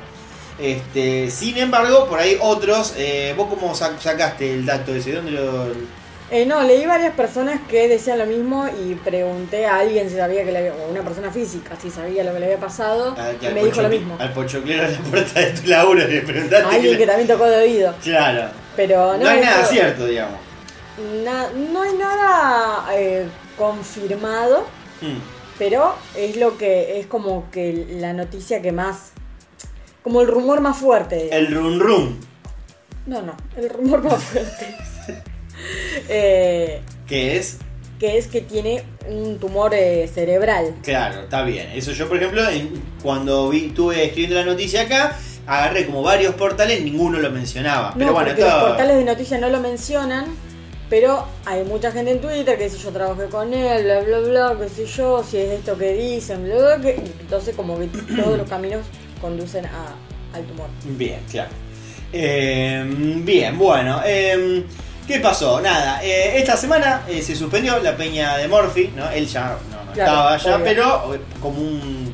Este, sin embargo, por ahí otros, eh, ¿vos cómo sac- sacaste el dato ese? ¿Dónde lo...? Eh, no, leí varias personas que decían lo mismo y pregunté a alguien si sabía que le había, o una persona física, si sabía lo que le había pasado al- y me dijo lo mismo. Al pochoclero de la puerta de tu laburo le preguntaste. A alguien que también tocó de oído. Claro. Pero no, No hay nada cierto, digamos. na- no hay nada eh, confirmado, Mm. pero es lo que es como que la noticia que más, como el rumor más fuerte. digamos. El run run. No, no, el rumor más fuerte. Eh, ¿Qué es? que es que tiene un tumor eh, cerebral. Claro, está bien. Eso yo, por ejemplo, en- cuando vi, estuve escribiendo la noticia acá, agarré como varios portales, ninguno lo mencionaba. No, Pero bueno, esto... los portales de noticias no lo mencionan, pero hay mucha gente en Twitter que dice yo trabajé con él, bla bla bla, qué sé yo, si es esto que dicen, bla bla, que, entonces como que todos los caminos conducen a, al tumor. Bien, claro. Eh, bien, bueno. eh, ¿Qué pasó? Nada, eh, esta semana eh, se suspendió la peña de Morphy, ¿no? Él ya no, no Claro, estaba ya, obvio. pero eh, como un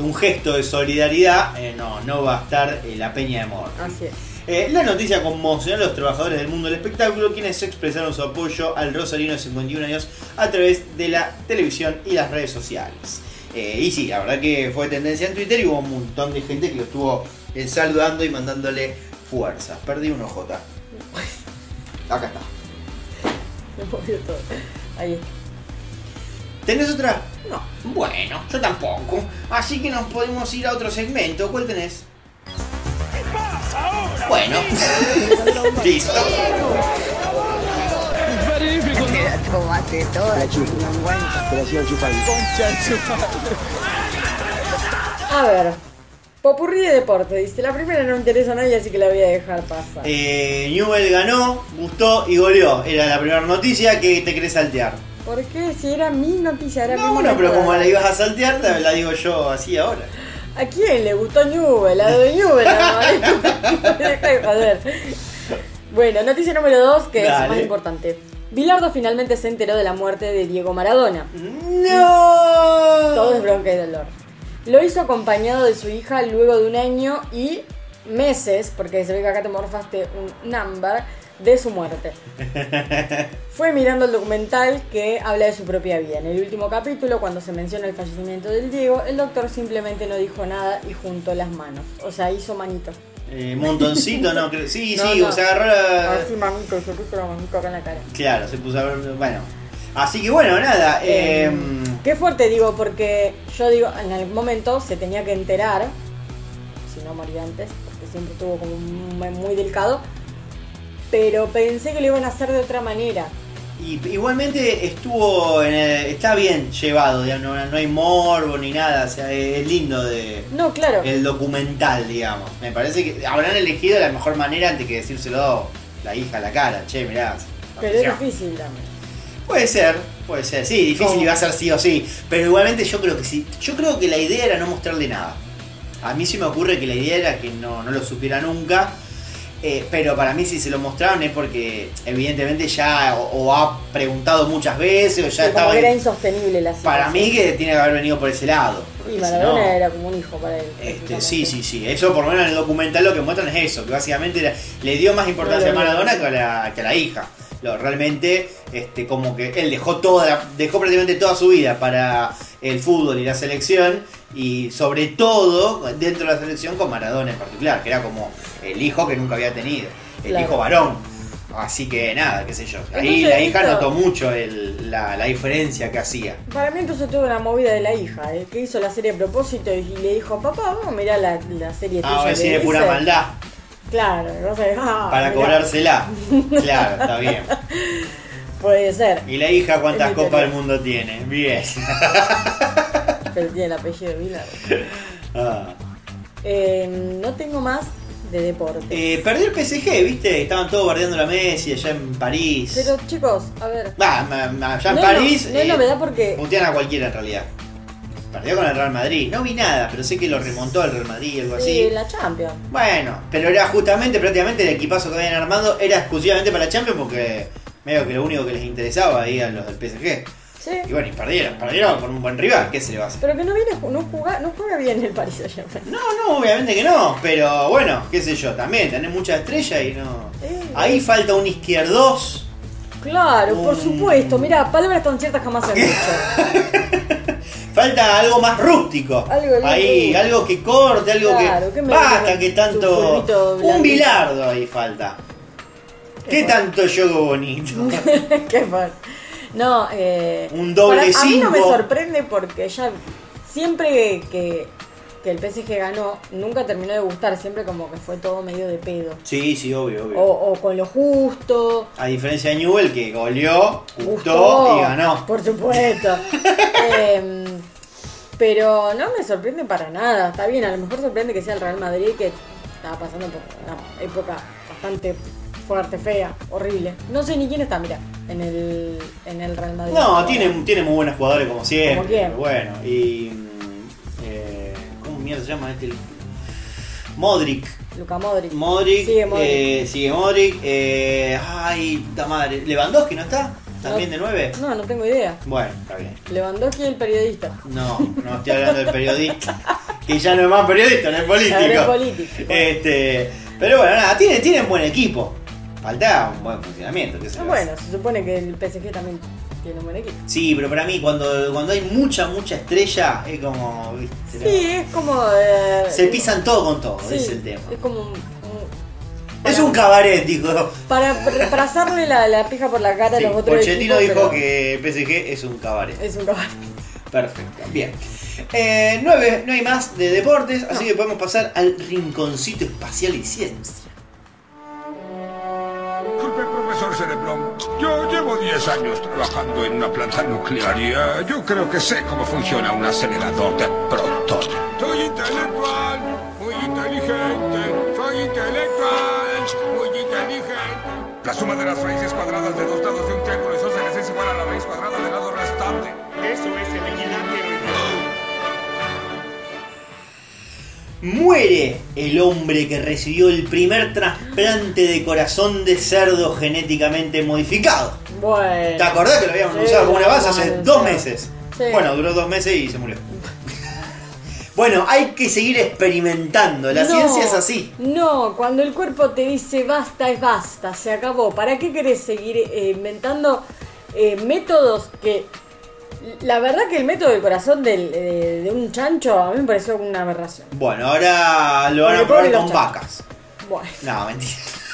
un gesto de solidaridad, eh, no, no va a estar la Peña de Mor. Así es. La noticia conmocionó a los trabajadores del mundo del espectáculo, quienes expresaron su apoyo al Rosarino de 51 años a través de la televisión y las redes sociales. Y sí, la verdad que fue tendencia en Twitter y hubo un montón de gente que lo estuvo saludando y mandándole fuerzas. Perdí un OJ. Acá está. Me movió todo. Ahí está. ¿Tenés otra? No. Bueno, yo tampoco. Así que nos podemos ir a otro segmento. ¿Cuál tenés? Bueno, listo. Te la tomaste toda, A ver. Popurrí de deporte. Dice, la primera no interesa a nadie, así que la voy a dejar pasar. Eh, Newell ganó, gustó y goleó. Era la primera noticia que te querés saltear. ¿Por qué? Si era mi noticia, era No, mi bueno, pero como la ibas a saltear, te la digo yo así ahora. ¿A quién le gustó Newell? A de Newell. joder. Bueno, noticia número 2, que es más importante. Bilardo finalmente se enteró de la muerte de Diego Maradona. ¡No! Todo es bronca y dolor. Lo hizo acompañado de su hija luego de un año y meses, porque se ve que acá te morfaste un number, de su muerte. Fue mirando el documental que habla de su propia vida. En el último capítulo, cuando se menciona el fallecimiento del Diego, el doctor simplemente no dijo nada y juntó las manos. O sea, hizo manito. Eh, montoncito, no, sí, No, sí, no. o sea, agarró la... Así manito, se puso la manito acá en la cara. Claro, se puso a ver, bueno. Así que bueno, nada. Eh, eh, Qué fuerte digo, porque yo digo, en algún momento se tenía que enterar, si no moría antes, porque siempre estuvo como muy, muy delicado, pero pensé que lo iban a hacer de otra manera. y, igualmente estuvo, en el- está bien llevado, digamos, no, no hay morbo ni nada, o sea, es lindo de... No, claro. El documental, digamos. Me parece que habrán elegido la mejor manera antes que decírselo la hija a la cara. Che, mirá. Pero es difícil también. Puede ser, puede ser. Sí, difícil va a ser sí o sí. Pero igualmente yo creo que sí. Yo creo que la idea era no mostrarle nada. A mí sí me ocurre que la idea era que no, no lo supiera nunca. Eh, pero para mí si se lo mostraron es porque evidentemente ya o, o ha preguntado muchas veces o ya Sí, estaba... era en- insostenible la situación. para mí que tiene que haber venido por ese lado. Y si Maradona no- era como un hijo para él. este, sí, sí, sí. Eso por lo menos en el documental lo que muestran es eso, que básicamente le dio más importancia a No. Maradona que a la, que a la hija. Lo, realmente, este, como que él dejó toda, dejó prácticamente toda su vida para el fútbol y la selección, y sobre todo dentro de la selección con Maradona en particular, que era como el hijo que nunca había tenido, el Claro. hijo varón. Así que nada, qué sé yo. Ahí Entonces, la hija esto- notó mucho el- la, la diferencia que hacía. Para mí entonces tuvo una movida de la hija, eh, que hizo la serie a propósito y le dijo, papá, vamos a mirar la, la serie Ah, a ver si de pura hice". maldad. Claro, no sé, ah, Para mirá. cobrársela. Claro, está bien. Puede ser, ¿Y la hija cuántas copas del mundo tiene? Bien. pero tiene el apellido de Vilar. Ah. Eh, no tengo más de deporte. Eh, perdió el PSG, ¿viste? Estaban todos bardeando la Messi allá en París. Pero chicos, a ver. Ma- allá en no, es no- París. no es eh, novedad porque Putean a cualquiera en realidad. Perdió con el Real Madrid. No vi nada, pero sé que lo remontó el Real Madrid, algo así. sí, la Champions. Bueno, pero era justamente, prácticamente el equipazo que habían armado era exclusivamente para la Champions porque medio que lo único que les interesaba ahí a los del PSG. Sí. Y bueno, y perdieron, perdieron con un buen rival, ¿qué se le va a hacer? Pero que no viene, no juega, no juega bien el Paris Saint Germain. No, no, obviamente que no, pero bueno, qué sé yo, también tenés mucha estrella y no. Ahí falta un izquierdos. Claro, por supuesto. Mira, palabras tan ciertas jamás se han dicho. Falta algo más rústico. Algo lindo. ahí, algo que corte, algo Claro, que. que Basta que tanto. Un bilardo ahí falta. ¿Qué tanto juego bonito? Qué mal. No, eh. Un doble para- A mí no me sorprende porque ya siempre que, que el PSG ganó, nunca terminó de gustar. Siempre como que fue todo medio de pedo. Sí, sí, obvio, obvio. O, o con lo justo. A diferencia de Newell que goleó, gustó, Gustó, y ganó. Por supuesto. Em, pero no me sorprende para nada. Está bien, a lo mejor sorprende que sea el Real Madrid que estaba pasando por una época bastante fuerte, fea, horrible. No sé ni quién está, mira, en el, en el Real Madrid. No, tiene, tiene muy buenos jugadores como siempre. Como quién. Bueno, y. mm, eh, ¿Cómo mierda se llama este? Modric. Luca Modric. Modric. Sigue Modric. eh, sigue Modric. eh, ay, puta madre. ¿Lewandowski no está? ¿También de 9? No, no tengo idea. Bueno, está bien. Lewandowski el periodista. No, no estoy hablando del periodista. que ya no es más periodista, no es político. Ahora es político. Este, pero bueno, nada, tienen, tienen buen equipo. Falta un buen funcionamiento. ¿qué se Bueno, se supone que el PSG también tiene un buen equipo. Sí, pero para mí cuando, cuando hay mucha, mucha estrella es como, viste, Sí, es como. eh, se pisan todo con todo, sí, es el tema. Es como un. Es un cabaret, dijo. Para pasarle la, la pija por la cara Sí, a los otros Pochettino equipos, dijo pero que PSG es un cabaret. Es un cabaret. Perfecto, bien. Eh, nueve, no hay más de deportes, así que podemos pasar al rinconcito espacial y ciencia. Disculpe, profesor Cerebrón. Yo llevo 10 años trabajando en una planta nuclear y yo creo que sé cómo funciona un acelerador de protones. Soy intelectual, muy inteligente. La suma de las raíces cuadradas de dos lados de un triángulo isósceles es igual a la raíz cuadrada del lado restante. Eso es el equilátero. Muere el hombre que recibió el primer trasplante de corazón de cerdo genéticamente modificado. Bueno. ¿Te acordás que lo habíamos Sí, anunciado como una base hace dos meses? Sí. Bueno, duró dos meses y se murió. Bueno, hay que seguir experimentando. La No, ciencia es así. No, cuando el cuerpo te dice basta, es basta, se acabó. ¿Para qué querés seguir eh, inventando eh, métodos que... La verdad que el método del corazón del, eh, de un chancho a mí me pareció una aberración. Bueno, ahora lo van a probar con vacas. Bueno, No, mentira.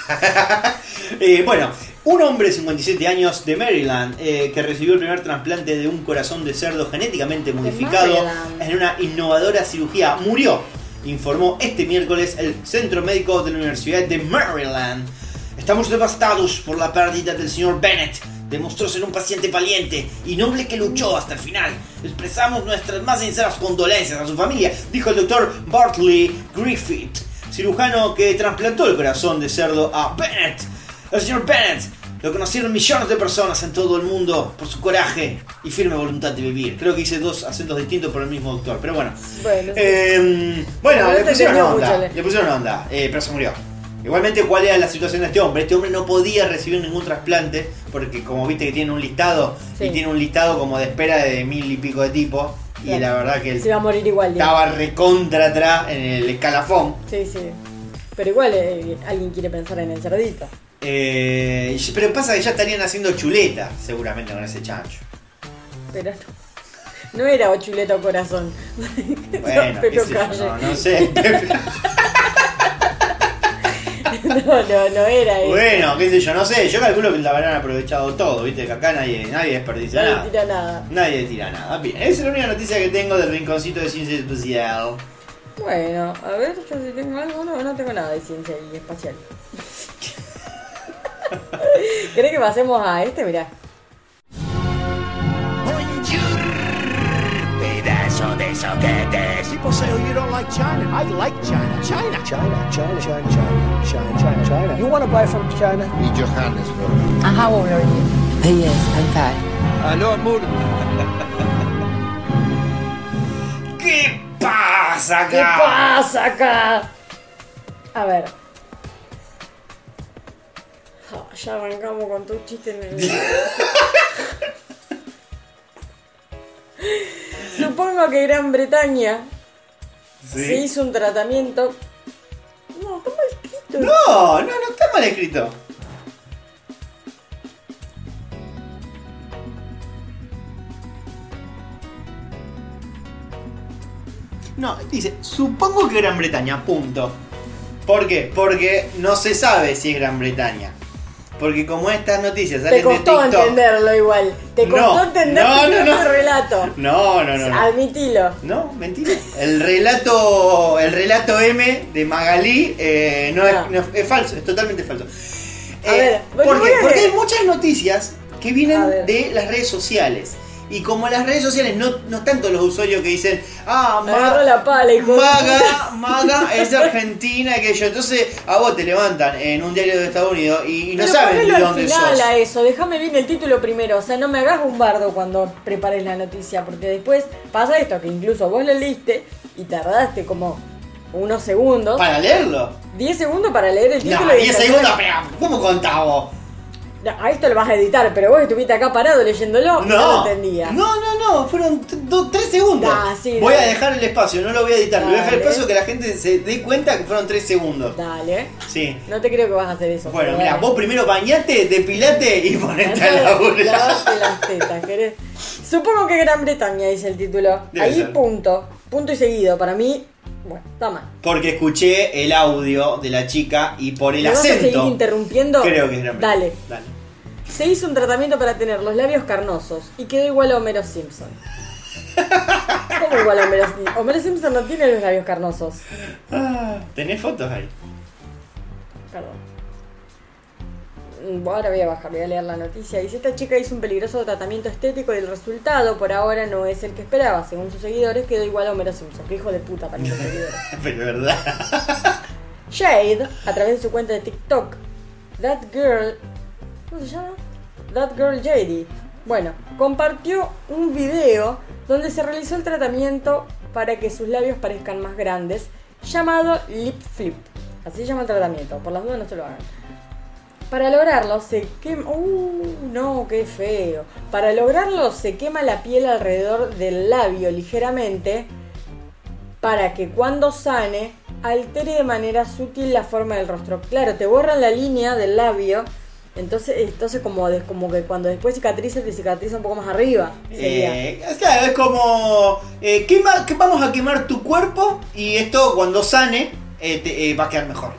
Eh, bueno, un hombre de 57 años de Maryland eh, que recibió el primer trasplante de un corazón de cerdo genéticamente modificado en una innovadora cirugía murió, informó este miércoles el Centro Médico de la Universidad de Maryland. Estamos devastados por la pérdida del señor Bennett. Demostró ser un paciente valiente y noble que luchó hasta el final. Expresamos nuestras más sinceras condolencias a su familia, dijo el doctor Bartley Griffith, cirujano que trasplantó el corazón de cerdo a Bennett. El señor Bennett lo conocieron millones de personas en todo el mundo por su coraje y firme voluntad de vivir. Creo que hice dos acentos distintos por el mismo doctor, pero bueno. bueno. Eh, bueno, No le pusieron onda. le- pusieron onda, eh, pero se murió. Igualmente, ¿cuál era la situación de este hombre? Este hombre no podía recibir ningún trasplante porque, como viste, que tiene un listado y Sí. tiene un listado como de espera de mil y pico de tipos. Y la verdad que él se iba a morir igual. estaba recontra atrás en el escalafón. Sí, sí. Pero igual eh, alguien quiere pensar en el cerdito. Eh, pero pasa que ya estarían haciendo chuleta, seguramente, con ese chancho. Pero no. No era o chuleta o corazón. Bueno, yo, calle. no, no sé. No, no, no era eso. bueno, qué sé yo, no sé. Yo calculo que la habrán aprovechado todo, viste, que acá nadie, nadie desperdicia Nadie nada. tira nada. Nadie tira nada. Bien, esa es la única noticia que tengo del rinconcito de ciencia espacial. Bueno, a ver, yo si tengo algo, no, no tengo nada de ciencia y espacial. ¿Querés que pasemos a este? Mirá. Pedazo de soquetes. People say, oh, you don't like China. I like China. China. China, China, China, China, China, China, China. You want to buy from China? Y Johannesburg. And how old are you? Yes, I'm five. Aló, amor. ¿Qué pasa acá? ¿Qué pasa acá? A ver. Ya arrancamos con tu chiste en el... Supongo que Gran Bretaña se hizo un tratamiento. No, está mal escrito. No, no, no está mal escrito. No, dice, supongo que Gran Bretaña, punto. ¿Por qué? Porque no se sabe si es Gran Bretaña. Porque como estas noticias Te salen de costó TikTok. entenderlo igual. Te costó No, entender no, no, no. relato. No, no, no. no. Admitilo. No, mentira. El relato, el relato M de Magalí eh, no, es, falso, es totalmente falso. A ver, ¿por qué? Porque hay muchas noticias que vienen de las redes sociales. Y como las redes sociales no, no tanto los usuarios que dicen, ah, Ma- Agarró la pala, hijo Maga, puta". Maga es de Argentina, que yo. Entonces a vos te levantan en un diario de Estados Unidos y, y no saben de dónde final sos. a eso, déjame bien el título primero, o sea, no me hagas un bardo cuando prepares la noticia, porque después pasa esto, que incluso vos lo leíste y tardaste como unos segundos, Para leerlo. 10 segundos para leer el título No, y 10 entender- segundos, pero ¿cómo contás vos? No, a esto lo vas a editar, pero vos estuviste acá parado leyéndolo y no lo No, entendía. no, no, no, fueron tres segundos. Ah, sí, voy a dale. dejar el espacio, no lo voy a editar, le voy a dejar el Dale. espacio que la gente se dé cuenta que fueron tres segundos. Dale. Sí. No te creo que vas a hacer eso. Bueno, mira, dale. vos primero bañate, depilate y ponete a laburar. Lavarte las tetas, ¿querés? Supongo que Gran Bretaña dice el título. Debe Ahí ser. punto. Punto y seguido. Para mí, bueno, está mal. Porque escuché el audio de la chica y por el ¿Me vas a seguir acento. interrumpiendo? Creo que es Gran Dale. Bretaña. Dale. Se hizo un tratamiento para tener los labios carnosos y quedó igual a Homero Simpson. ¿Cómo igual a Homero Simpson? Homero Simpson no tiene los labios carnosos. Ah, ¿Tenés fotos ahí? Perdón. Mm, Ahora voy a bajar, voy a leer la noticia. Dice, esta chica hizo un peligroso tratamiento estético y el resultado por ahora no es el que esperaba. Según sus seguidores, quedó igual a Homero Simpson. Qué hijo de puta para los seguidores. Pero es verdad. Jade, a través de su cuenta de TikTok, That Girl... ¿Cómo se llama? That Girl Jade. Bueno, compartió un video donde se realizó el tratamiento para que sus labios parezcan más grandes, llamado Lip Flip. Así se llama el tratamiento, por las dudas no se lo hagan. Para lograrlo se quema... ¡Uh! No, qué feo. Para lograrlo se quema la piel alrededor del labio ligeramente para que cuando sane altere de manera sutil la forma del rostro. Claro, te borran la línea del labio, entonces, entonces como, como que cuando después cicatriza, te cicatriza un poco más arriba. Sería. Eh, claro, es como. eh, quema- que vamos a quemar tu cuerpo y esto cuando sane eh, te- eh, va a quedar mejor.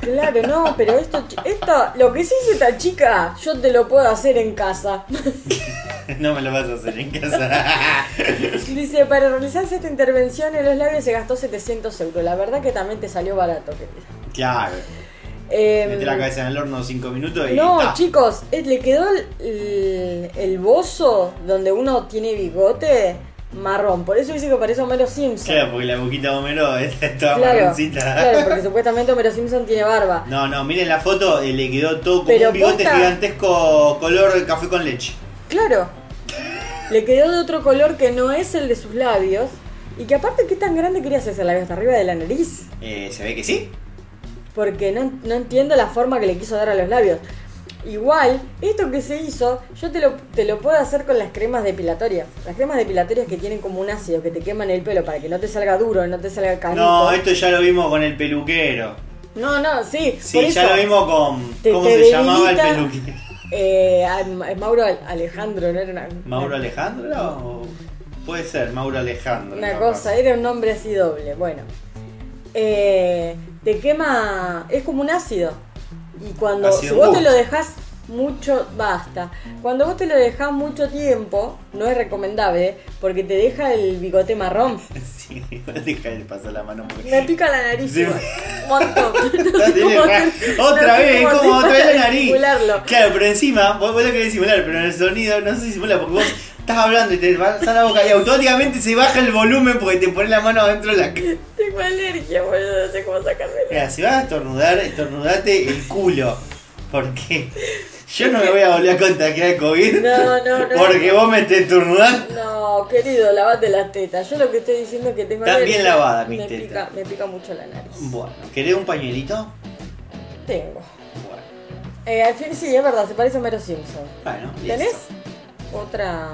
Claro, no, pero esto, esto, lo que sí hizo esta chica, yo te lo puedo hacer en casa. no me lo vas a hacer en casa. Dice, para realizarse esta intervención en los labios se gastó 700 euros. La verdad que también te salió barato, querida. claro. Em, Mete la cabeza en el horno 5 minutos y. No, ta. chicos, eh, le quedó el, el, el bozo donde uno tiene bigote marrón. Por eso dice que parece Homero Simpson. Claro, porque la boquita de Homero es toda Claro, marroncita. claro, porque supuestamente Homero Simpson tiene barba. No, no, miren la foto, eh, le quedó todo como Pero un bigote posta- gigantesco color café con leche. Claro. Le quedó de otro color que no es el de sus labios. Y que aparte, ¿qué tan grande quería hacerse el labio? ¿Hasta arriba de la nariz? Eh, ¿Se ve que sí? Porque no, no entiendo la forma que le quiso dar a los labios. Igual, esto que se hizo, yo te lo, te lo puedo hacer con las cremas depilatorias. Las cremas depilatorias que tienen como un ácido que te queman el pelo para que no te salga duro, no te salga carito. No, esto ya lo vimos con el peluquero. no, no, sí. Sí, por ya eso, lo vimos con. te- ¿Cómo te se llamaba el peluquero? Eh, a- a- Mauro Alejandro, no era una, ¿Mauro Alejandro? o- Puede ser, Mauro Alejandro. una capaz. cosa, era un nombre así doble. Bueno, eh, te quema, es como un ácido. Y cuando, Ácido si vos te lo dejas mucho, basta. Cuando vos te lo dejas mucho tiempo, no es recomendable, porque te deja el bigote marrón. Sí, deja de pasar la mano porque. Me pica la nariz Sí. montón. No sé cómo hacer- otra no vez, como otra vez la nariz. Claro, pero encima, vos, vos lo querés simular, pero en el sonido no se simula porque vos estás hablando y te vas a la boca y automáticamente se baja el volumen porque te pones la mano adentro de la cara. Tengo alergia, boludo, no sé cómo sacármela. Mira, si vas a estornudar, estornudate el culo. Porque yo no me voy a volver a contagiar el COVID. No, no, no. Porque vos me estés estornudando. No, querido, lavate las tetas. Yo lo que estoy diciendo es que tengo Están bien lavadas mis me tetas. pica, me pica mucho la nariz. Bueno, ¿querés un pañuelito? Tengo. Bueno, Eh, al fin, sí, es verdad, se parece a Homero Simpson. bueno listo. ¿Tenés otra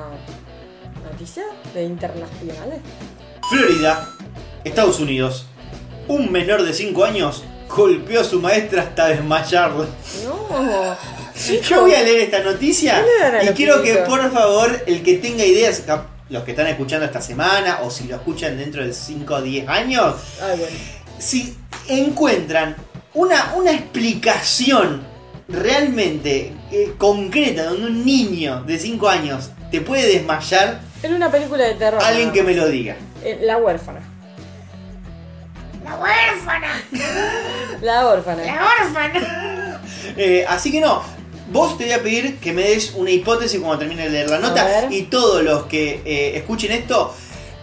noticia de internacionales? Florida, Estados Unidos. Un menor de 5 años golpeó a su maestra hasta desmayarla. No. Yo voy a leer esta noticia y quiero que por favor el que tenga ideas, los que están escuchando esta semana o si lo escuchan dentro de 5 o 10 años, Ay, bueno. si encuentran una, una explicación realmente eh, concreta donde un niño de 5 años te puede desmayar, En una película de terror. alguien que me lo diga. Eh, la huérfana. La huérfana. La órfana. La órfana. Eh, así que no, vos te voy a pedir que me des una hipótesis cuando termine de leer la nota y todos los que eh, escuchen esto,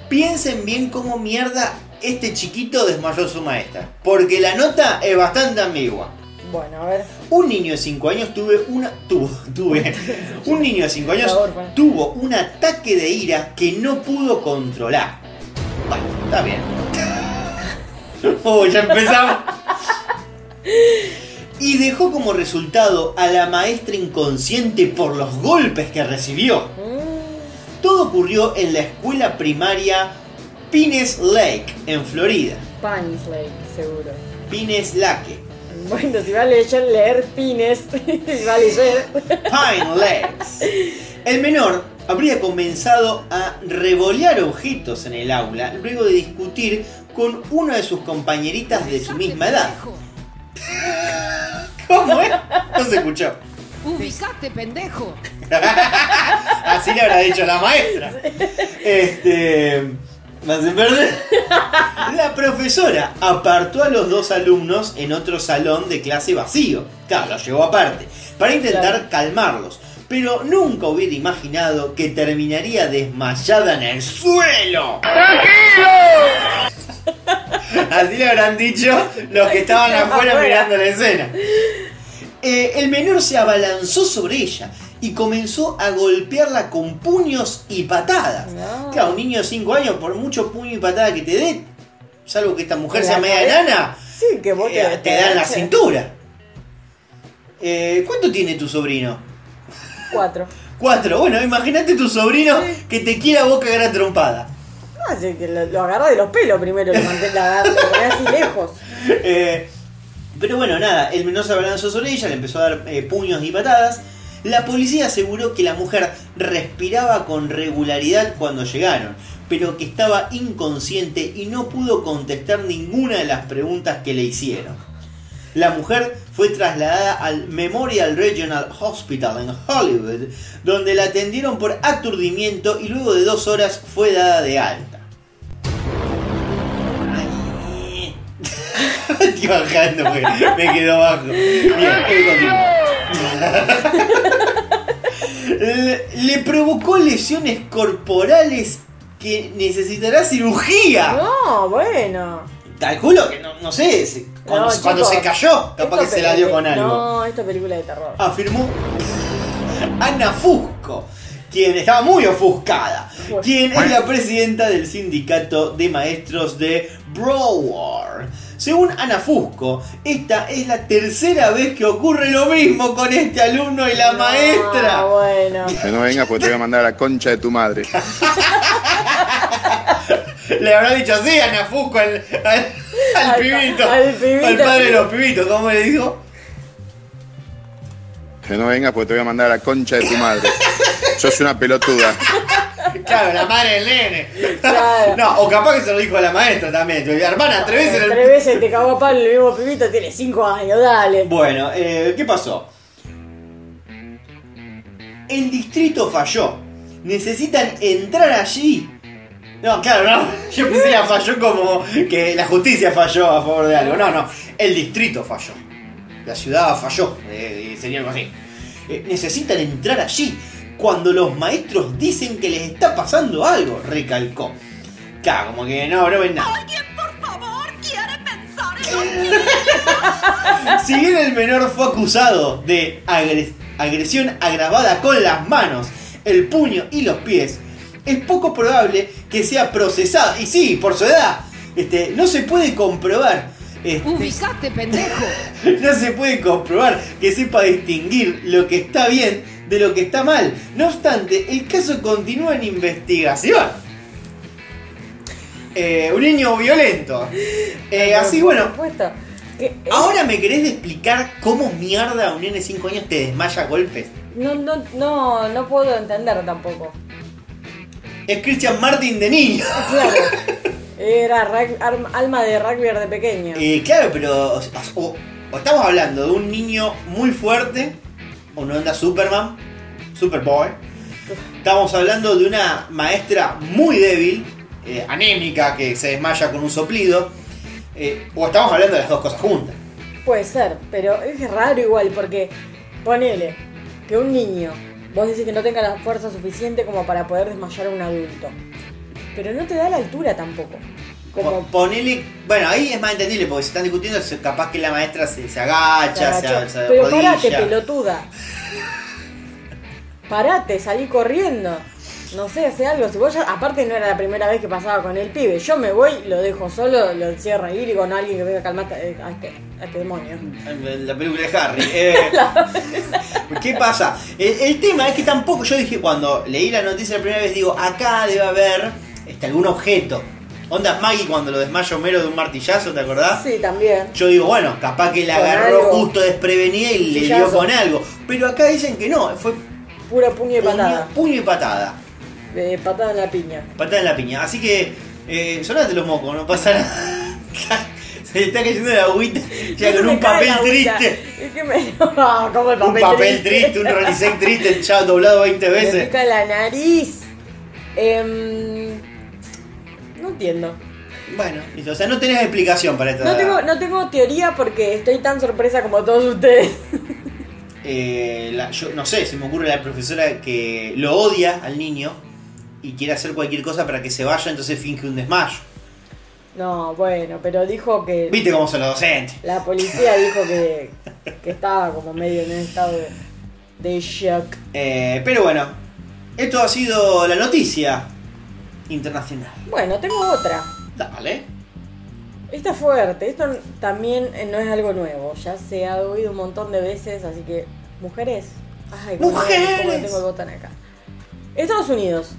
piensen bien cómo mierda este chiquito desmayó a su maestra. Porque la nota es bastante ambigua. Bueno, a ver. Un niño de 5 años tuve una. Tuvo, tuve. Un niño de 5 años tuvo un ataque de ira que no pudo controlar. Bueno, está bien. Oh, ya empezamos. y dejó como resultado a la maestra inconsciente por los golpes que recibió. Todo ocurrió en la escuela primaria Pines Lake, en Florida. Pines Lake, seguro. Pines Lake. Bueno, si va a leer, leer pines, si va a leer. Pine Lakes. El menor habría comenzado a revolear objetos en el aula luego de discutir con una de sus compañeritas de su misma edad. ¿Cómo es? No se escuchó. Ubicaste, pendejo. Así le habrá dicho la maestra. Este. Me hacen perder. La profesora apartó a los dos alumnos en otro salón de clase vacío. Claro, los llevó aparte. Para intentar calmarlos. Pero nunca hubiera imaginado que terminaría desmayada en el suelo. Así le habrán dicho los que estaban afuera Afuera. mirando la escena. Eh, el menor se abalanzó sobre ella y comenzó a golpearla con puños y patadas. No. Claro, un niño de 5 años, por mucho puño y patada que te dé, salvo que esta mujer sea media enana, Sí, que vos eh, te da en la cintura. Eh, ¿Cuánto tiene tu sobrino? Cuatro. Cuatro. Bueno, imagínate tu sobrino que te quiera vos cagar a trompada. Lo, lo agarra de los pelos primero, lo ponés así lejos. Eh, pero bueno, nada, el menor se abalanzó sobre ella, le empezó a dar eh, puños y patadas. La policía aseguró que la mujer respiraba con regularidad cuando llegaron, pero que estaba inconsciente y no pudo contestar ninguna de las preguntas que le hicieron. La mujer fue trasladada al Memorial Regional Hospital en Hollywood, donde la atendieron por aturdimiento y luego de dos horas fue dada de alta. Estoy bajando porque me quedó bajo. Bien, hoy continúo. le, le provocó lesiones corporales que necesitará cirugía. No, bueno. Calculo que no, no sé, se- cuando, No, cuando se cayó, capaz que se la dio con algo. No, esto es película de terror. Afirmó Ana Fusco, quien estaba muy ofuscada, quien es la presidenta del sindicato de maestros de Broward. Según Ana Fusco, esta es la tercera vez que ocurre lo mismo con este alumno y la Ah, maestra. bueno. Que no vengas porque te voy a mandar a la concha de tu madre. Le habrá dicho así Ana Fusco al, al, al Al- pibito, al pibito. al padre de los pibitos, ¿cómo le dijo? Que no vengas porque te voy a mandar a la concha de tu madre. Sos una pelotuda. Claro, la madre del nene. Claro. No, o capaz que se lo dijo a la maestra también. Hermana, tres veces el Tres veces te cagó a palo el mismo pibito, tiene cinco años, dale. Bueno, eh, ¿qué pasó? El distrito falló. Necesitan entrar allí. No, claro, no. Yo pensé que falló como que la justicia falló a favor de algo. No, no. El distrito falló. La ciudad falló. eh, sería algo así. Eh, necesitan entrar allí. Cuando los maestros dicen que les está pasando algo, recalcó. Claro, como que no, no ven nada. Si bien el menor fue acusado de agre- agresión agravada con las manos, el puño y los pies, es poco probable que sea procesado. Y sí, por su edad, este, no se puede comprobar. este, Ubicaste, pendejo. no se puede comprobar que sepa distinguir lo que está bien de lo que está mal. No obstante, el caso continúa en investigación. Eh, un niño violento. Eh, así, bueno. Que- ¿Ahora me querés explicar cómo mierda un nene de 5 años te desmaya a golpes? No, no, no, no puedo entender tampoco. Es Christian Martin de niño. Claro. Era alma de rugby de pequeño. Eh, claro, pero o, o- o estamos hablando de un niño muy fuerte, o no anda Superman, Superboy. Estamos hablando de una maestra muy débil, eh, anémica, que se desmaya con un soplido. eh, o estamos hablando de las dos cosas juntas. Puede ser, pero es raro igual porque ponele que un niño, vos decís que no tenga la fuerza suficiente como para poder desmayar a un adulto. Pero no te da la altura tampoco. Como Po- Ponele, bueno, ahí es más entendible porque se están discutiendo, se- capaz que la maestra se, se agacha, se, agachó. se Pero arrodilla. parate, pelotuda. Parate, salí corriendo. No sé, hace algo. Si vos ya, aparte no era la primera vez que pasaba con el pibe. Yo me voy, lo dejo solo, lo encierro ahí y no, alguien que venga a calmar a este, a este, este demonio. La película de Harry. Eh, ¿Qué pasa? El, el tema es que tampoco, yo dije, cuando leí la noticia la primera vez, digo, acá debe haber este, algún objeto. Onda Maggie cuando lo desmaya Homero de un martillazo, ¿te acordás? Sí, también. Yo digo, bueno, capaz que la Con agarró algo. justo desprevenida y le dio con algo. Pero acá dicen que no, fue Pura puño y puño, patada. puño y patada. Eh, patada en la piña. Patada en la piña. Así que, eh, sonate los mocos, no pasa nada. Se le está cayendo la agüita ya con me un papel triste. Es que me. Como el Un papel, papel triste, un Rolisec triste, ya doblado 20 Me veces. pica la nariz. Em, no entiendo. Bueno, listo. o sea, no tenés explicación para esta. No tengo, no tengo teoría porque estoy tan sorpresa como todos ustedes. Eh, la- yo no sé, se me ocurre la profesora que lo odia al niño y quiere hacer cualquier cosa para que se vaya, entonces finge un desmayo. No, bueno, pero dijo que. ¿Viste cómo son los docentes? La policía dijo que, que estaba como medio en un estado de, de shock. Eh, pero bueno, esto ha sido la noticia internacional. Bueno, tengo otra. Dale. Esta es fuerte, esto también eh, no es algo nuevo, ya se ha oído un montón de veces, así que, mujeres, ay, ¡Mujeres! cómo tengo el botón acá. Estados Unidos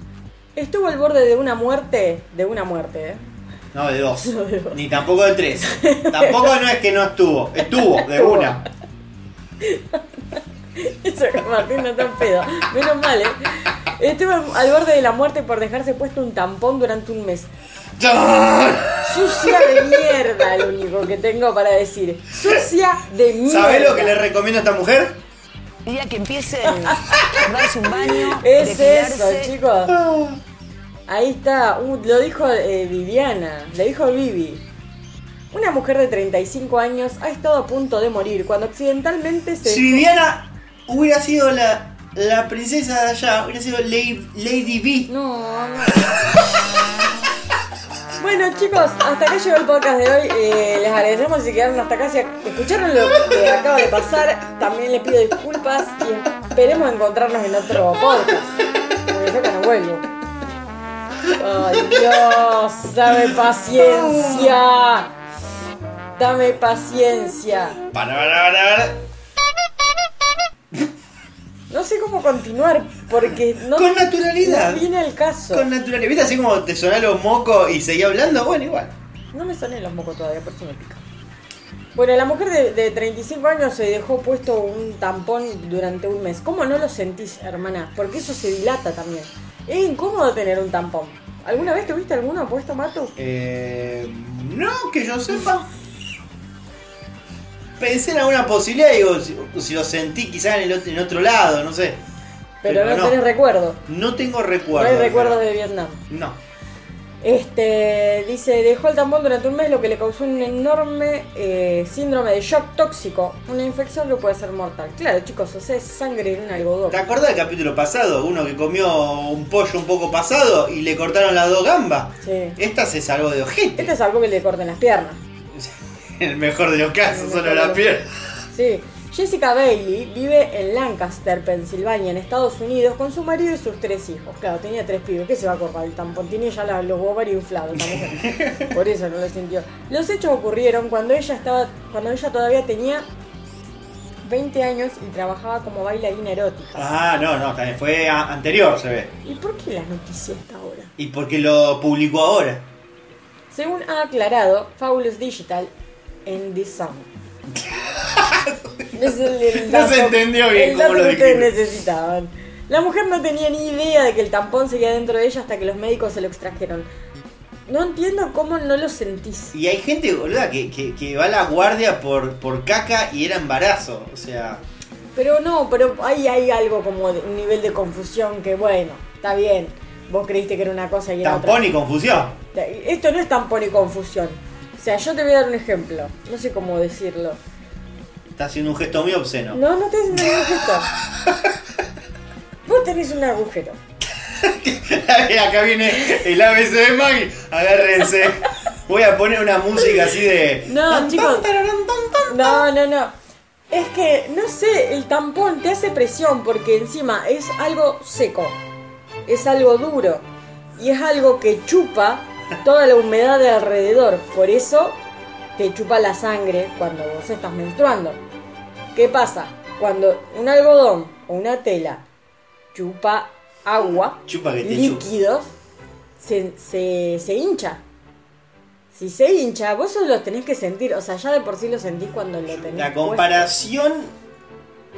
estuvo al borde de una muerte, de una muerte, ¿eh? No, de dos. No, de dos. Ni tampoco de tres. tampoco no es que no estuvo. Estuvo, de Estuvo. una. Eso que Martín no está en pedo, menos mal, ¿eh? Estuvo al borde de la muerte por dejarse puesto un tampón durante un mes. Sucia de mierda, lo único que tengo para decir. Sucia de mierda. ¿Sabés lo que le recomiendo a esta mujer? El día que empiecen a darse un baño, Es eso, chicos. Ahí está, uh, lo dijo eh, Viviana, le dijo Vivi. Una mujer de 35 años ha estado a punto de morir cuando accidentalmente se... Si Viviana hubiera sido la, la princesa de allá, hubiera sido Lady, Lady B. No, no. Bueno chicos, hasta acá llegó el podcast de hoy. Eh, les agradecemos si quedaron hasta acá. Si escucharon lo que acaba de pasar, también les pido disculpas y esperemos encontrarnos en otro podcast. Porque yo que no vuelvo. Ay Dios, dame paciencia. Dame paciencia. Para, para, para, para. No sé cómo continuar porque no, Con naturalidad. no viene al caso. Con naturalidad. ¿Viste así como te sonás los mocos y seguía hablando? Bueno, igual. No me soné los mocos todavía, por eso me pica. Bueno, la mujer de, de 35 años se dejó puesto un tampón durante un mes. ¿Cómo no lo sentís, hermana? Porque eso se dilata también. Es incómodo tener un tampón. ¿Alguna vez tuviste alguno puesto, Matu? Eh, no, que yo sepa. Pensé en alguna posibilidad, digo, si, si lo sentí quizás en, el ot- en otro lado, no sé. Pero, Pero no, no. tenés recuerdo. No tengo No recuerdo. hay recuerdos de Vietnam. No. Este, dice, dejó el tampón durante un mes, lo que le causó un enorme eh, síndrome de shock tóxico. Una infección que puede ser mortal. Claro, chicos, o sea, es sangre en un algodón. ¿Te acordás del capítulo pasado? Uno que comió un pollo un poco pasado y le cortaron las dos gambas. Sí. Esta se salvó de ojete. Este es algo que le corten las piernas. En el mejor de los casos, solo la piel. Sí. Jessica Bailey vive en Lancaster, Pensilvania, en Estados Unidos, con su marido y sus tres hijos. Claro, tenía tres pibes. ¿Qué se va a cortar el tampón? Tiene ya la- los ovarios inflados. Por eso no lo sintió. Los hechos ocurrieron cuando ella estaba, cuando ella todavía tenía 20 años y trabajaba como bailarina erótica. Ah, no, no, también fue a- anterior, se ve. ¿Y por qué la noticia hasta ahora? ¿Y por qué lo publicó ahora? Según ha aclarado Fabulous Digital en The Sun. Es el- el No se entendió bien el cómo lo que ustedes necesitaban. La mujer no tenía ni idea de que el tampón seguía dentro de ella hasta que los médicos se lo extrajeron. No entiendo cómo no lo sentís. Y hay gente, boluda, que, que, que va a la guardia por, por caca y era embarazo. O sea, Pero no, pero ahí hay algo como de un nivel de confusión que bueno, está bien. Vos creíste que era una cosa y era tampón otra. y confusión. Esto no es tampón y confusión. O sea, yo te voy a dar un ejemplo. No sé cómo decirlo. Está haciendo un gesto muy obsceno. No, no estoy haciendo ningún gesto. Vos tenés un agujero. Acá viene el ABC de Maggie. Agárrense. Voy a poner una música así de. No, chicos. No, no, no. Es que, no sé, el tampón te hace presión porque encima es algo seco. es algo duro y es algo que chupa toda la humedad de alrededor. Por eso te chupa la sangre cuando vos estás menstruando. ¿Qué pasa? Cuando un algodón o una tela chupa agua, Chupa que te líquidos, se, se, se hincha. Si se hincha, vos solo lo tenés que sentir. O sea, ya de por sí lo sentís cuando lo tenés. La puesto. comparación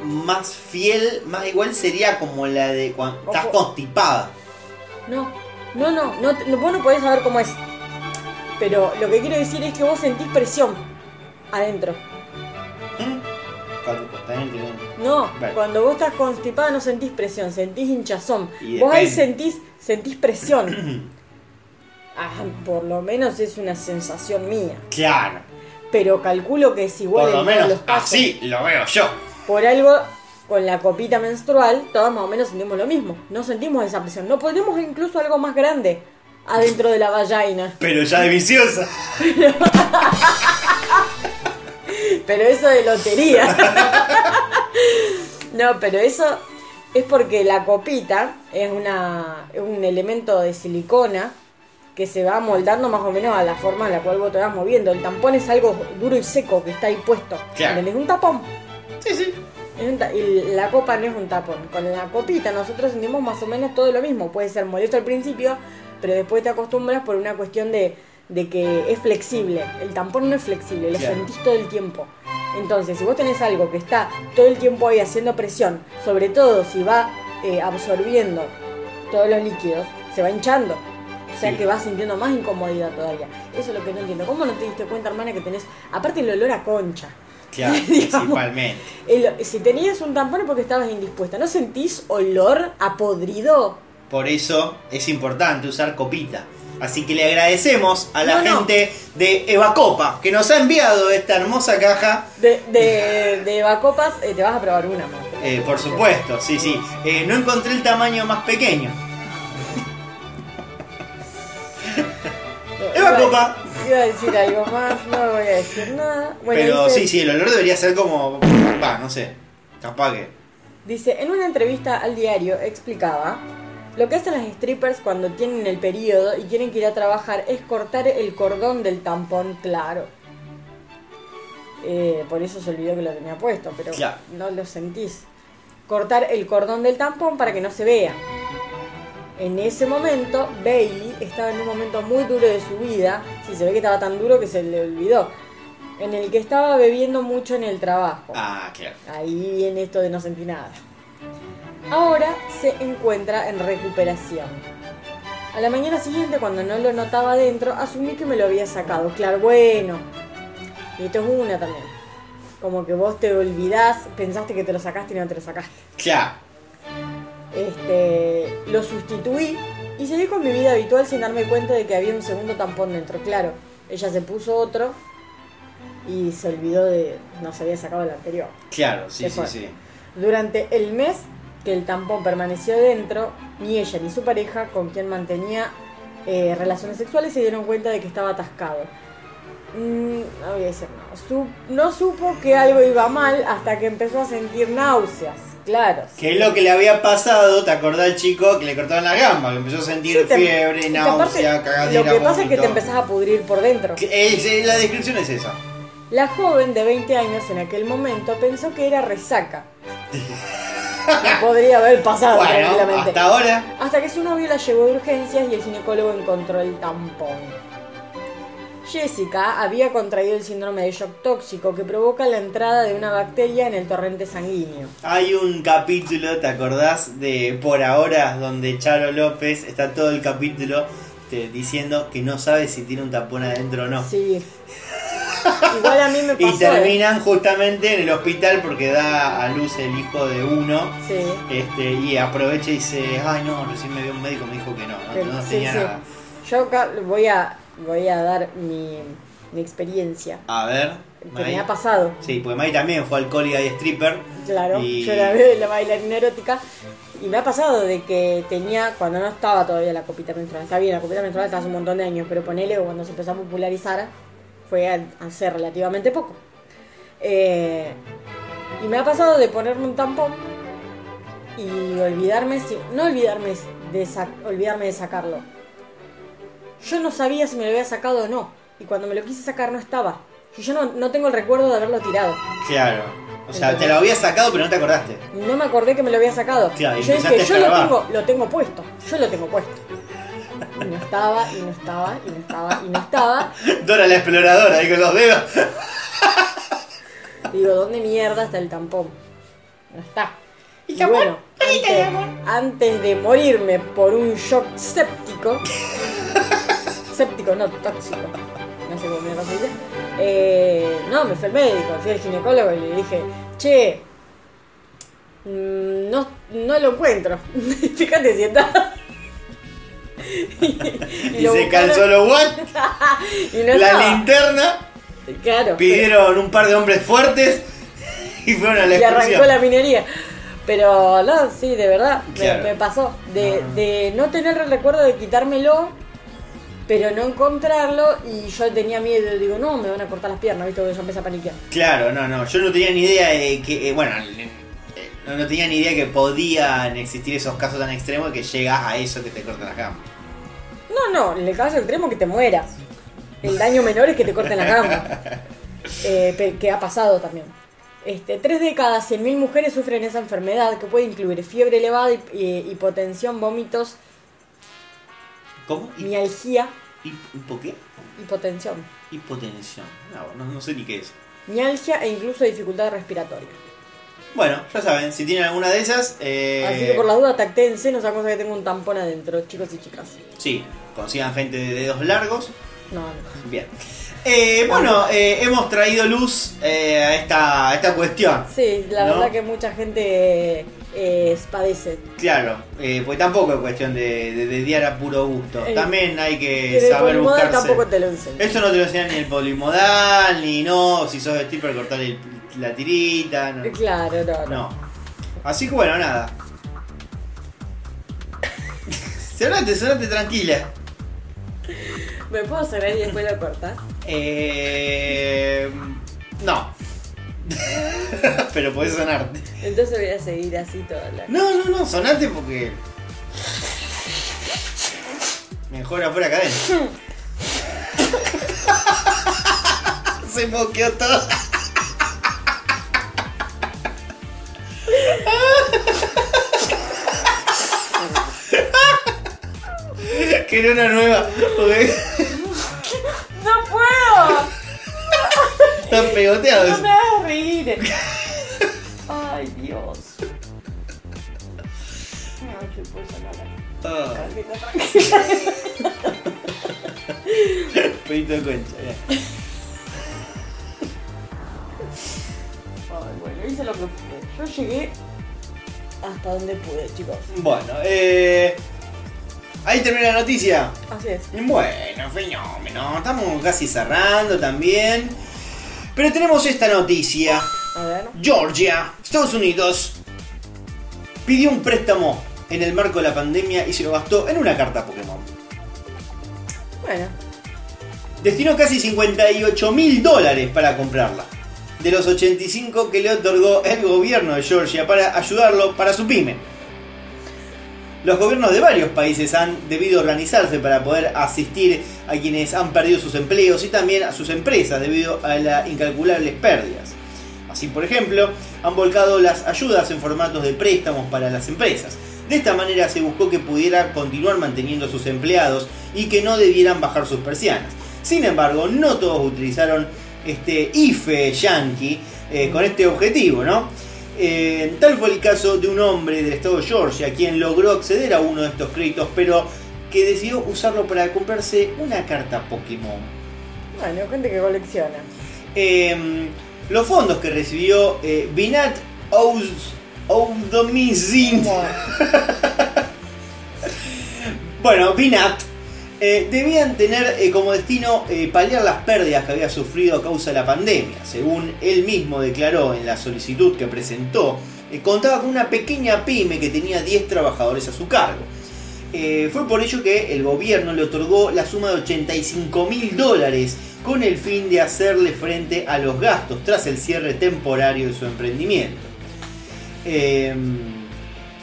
más fiel, más igual sería como la de cuando estás constipada. No, no, no, no, te- vos no podés saber cómo es. Pero lo que quiero decir es que vos sentís presión adentro. Cuando en- No, cuando vos estás constipada no sentís presión, sentís hinchazón. Y Vos ahí sentís, sentís presión. Ah, por lo menos es una sensación mía. Claro. Pero calculo que es igual Por lo menos los así lo veo yo. Por algo, con la copita menstrual, todas más o menos sentimos lo mismo. No sentimos esa presión. No podemos incluso algo más grande adentro de la vagina. Pero ya de viciosa. Pero eso de lotería. no, pero eso es porque la copita es, una, es un elemento de silicona que se va moldando más o menos a la forma en la cual vos te vas moviendo. El tampón es algo duro y seco que está ahí puesto. Claro. ¿Entendés? Un tapón. Sí, sí. Y la copa no es un tapón. Con la copita nosotros sentimos más o menos todo lo mismo. Puede ser molesto al principio, pero después te acostumbras por una cuestión de, de que es flexible. El tampón no es flexible, lo sentís todo el tiempo. Entonces, si vos tenés algo que está todo el tiempo ahí haciendo presión, sobre todo si va eh, absorbiendo todos los líquidos, se va hinchando. O sea Sí. que vas sintiendo más incomodidad todavía. Eso es lo que no entiendo. ¿Cómo no te diste cuenta, hermana, que tenés, aparte el olor a concha? Claro, principalmente. El- si tenías un tampón es porque estabas indispuesta. ¿No sentís olor a podrido? Por eso es importante usar copita. Así que le agradecemos a la No, no. gente de Eva Copa que nos ha enviado esta hermosa caja. De, de, de eh, te vas a probar una más. Eh, por supuesto, sí, sí. Eh, no encontré el tamaño más pequeño. Eva Iba- Copa. Iba a decir algo más, no voy a decir nada. Bueno, Pero dice, sí, sí, el olor debería ser como. Va, no sé. Capaz que. Dice, en una entrevista al diario explicaba, lo que hacen las strippers cuando tienen el periodo y quieren que ir a trabajar es cortar el cordón del tampón claro. Eh, por eso se olvidó que lo tenía puesto, pero Claro. no lo sentís. Cortar el cordón del tampón para que no se vea. En ese momento, Bailey estaba en un momento muy duro de su vida, si se ve que estaba tan duro que se le olvidó, en el que estaba bebiendo mucho en el trabajo. Ah, claro. Ahí viene esto de no sentir nada. Ahora se encuentra en recuperación. A la mañana siguiente, cuando no lo notaba adentro, asumí que me lo había sacado. Claro, bueno. Y esto es una también. Como que vos te olvidás, pensaste que te lo sacaste y no te lo sacaste. Claro. Este, lo sustituí y seguí con mi vida habitual sin darme cuenta de que había un segundo tampón dentro. Claro, ella se puso otro y se olvidó de. no se había sacado el anterior. Claro, sí, sí, sí. Durante el mes que el tampón permaneció dentro, ni ella ni su pareja, con quien mantenía eh, relaciones sexuales, se dieron cuenta de que estaba atascado. Mm, no voy a decir nada. No supo que algo iba mal hasta que empezó a sentir náuseas. Claro. Que es lo que le había pasado, ¿te acordás al chico que le cortaron la gamba? Que empezó a sentir Sí, te- fiebre, náusea, cagadera, Lo que pasa es que te empezás a pudrir por dentro. Es- la descripción es esa. La joven de 20 años en aquel momento pensó que era resaca. No podría haber pasado Bueno, tranquilamente. hasta ahora. Hasta que su novio la llevó de urgencias y el ginecólogo encontró el tampón. Jessica había contraído el síndrome de shock tóxico que provoca la entrada de una bacteria en el torrente sanguíneo. Hay un capítulo, ¿te acordás? De Por Ahora, donde Charo López está todo el capítulo te- diciendo que no sabe si tiene un tapón adentro o no. Sí. Igual a mí me pasó. Y terminan justamente en el hospital porque da a luz el hijo de uno. ¿eh? Sí. Este, y aprovecha y dice, ay no, recién me vio un médico, me dijo que no, Que- no, no tenía sí. nada. Yo voy a, voy a dar mi, mi experiencia. A ver. Que me ha pasado. Sí, pues May también fue alcohólica y stripper. Claro, Y- yo era la bailarina erótica y me ha pasado de que tenía, cuando no estaba todavía la copita menstrual, está bien, la copita menstrual está hace un montón de años, pero ponele cuando se empezó a popularizar fue hace relativamente poco. Eh, y me ha pasado de ponerme un tampón y olvidarme, no olvidarme de olvidarme de sacarlo. Yo no sabía si me lo había sacado o no. Y cuando me lo quise sacar no estaba. Y yo no, no tengo el recuerdo de haberlo tirado. Claro. O sea, te lo habías sacado pero no te acordaste. No me acordé que me lo había sacado. Claro, y yo dije, yo lo tengo, lo tengo puesto. Yo lo tengo puesto. Y no estaba, y no estaba, y no estaba, y no estaba. Dora la exploradora ahí con los dedos. Digo, ¿dónde mierda está el tampón? No está. Y bueno, antes, antes de morirme por un shock séptico, séptico, no tóxico, no sé cómo se dice, eh, no, me fui al médico, fui al ginecólogo y le dije, che, mm, no, no lo encuentro, fíjate si está. y, Y se calzó los guantes, y no la estaba. linterna, Claro. pidieron un par de hombres fuertes y fueron a la y arrancó la minería. Pero no, sí, de verdad, me- me, pasó. De, de no tener el recuerdo de quitármelo, pero no encontrarlo y yo tenía miedo. Digo, no, me van a cortar las piernas, ¿viste? Que yo empecé a paniquear. Claro, no, no, yo no tenía ni idea de que, eh, bueno, eh, no, no tenía ni idea que podían existir esos casos tan extremos que llegas a eso que te cortan las gambas. No, no, el caso extremo es que te mueras. El daño menor es que te corten la gamba. Eh, que ha pasado también. Este, tres de cada 100.000 mujeres sufren esa enfermedad que puede incluir fiebre elevada, hip- hipotensión, vómitos, ¿Cómo? ¿Y, mialgia, por qué? hipotensión. Hipotensión. No, no, no sé ni qué es. mialgia e incluso dificultad respiratoria. Bueno, ya saben, si tienen alguna de esas, eh, Así que por la duda tactéense, no sea cosa que tengo un tampón adentro, chicos y chicas. sí, consigan gente de dedos largos. No, no. Bien. Eh, bueno, eh, hemos traído luz eh, a, esta, a esta cuestión. Sí, la ¿No? verdad que mucha gente eh, padece. Claro, eh, pues tampoco es cuestión de, de dediar a puro gusto. Eh, También hay que el saber buscarse. tampoco te lo enseña. Eso no te lo enseñan ni el polimodal, ni no, si sos stripper cortar el- la tirita, no. Claro, no, no. No. Así que bueno, nada. Sonate, sonate tranquila. ¿Me puedo cerrar y después lo cortas? Eh, no. Pero podés sonarte. Entonces voy a seguir así toda la... No, no, no, sonate porque. Mejor afuera adentro. Se moqueó todo. Quiero una nueva. ¡No puedo! Están pegoteados. No me hagas reír. Ay, Dios. No, yo puedo sonar Ah, pedito de concha, ya. Ay, bueno, hice lo que pude. Yo llegué hasta donde pude, chicos. Bueno, eh. Ahí termina la noticia. Así es. Bueno, fenómeno. Estamos casi cerrando también. Pero tenemos esta noticia. A ver. Georgia, Estados Unidos, pidió un préstamo en el marco de la pandemia y se lo gastó en una carta Pokémon. Bueno, Destinó casi 58 mil dólares para comprarla. De los 85 que le otorgó el gobierno de Georgia para ayudarlo para su pyme. Los gobiernos de varios países han debido organizarse para poder asistir a quienes han perdido sus empleos y también a sus empresas debido a las incalculables pérdidas. Así, por ejemplo, han volcado las ayudas en formatos de préstamos para las empresas. De esta manera se buscó que pudiera continuar manteniendo a sus empleados y que no debieran bajar sus persianas. Sin embargo, no todos utilizaron este IFE yankee eh, con este objetivo, ¿no? Eh, tal fue el caso de un hombre del estado de Georgia quien logró acceder a uno de estos créditos, pero que decidió usarlo para comprarse una carta Pokémon. bueno, gente que colecciona. Eh, los fondos que recibió eh, Binat Oudomizin. bueno, Binat eh, debían tener eh, como destino eh, paliar las pérdidas que había sufrido a causa de la pandemia. Según él mismo declaró en la solicitud que presentó, contaba con una pequeña pyme que tenía 10 trabajadores a su cargo. Fue por ello que el gobierno le otorgó la suma de 85 mil dólares con el fin de hacerle frente a los gastos tras el cierre temporario de su emprendimiento.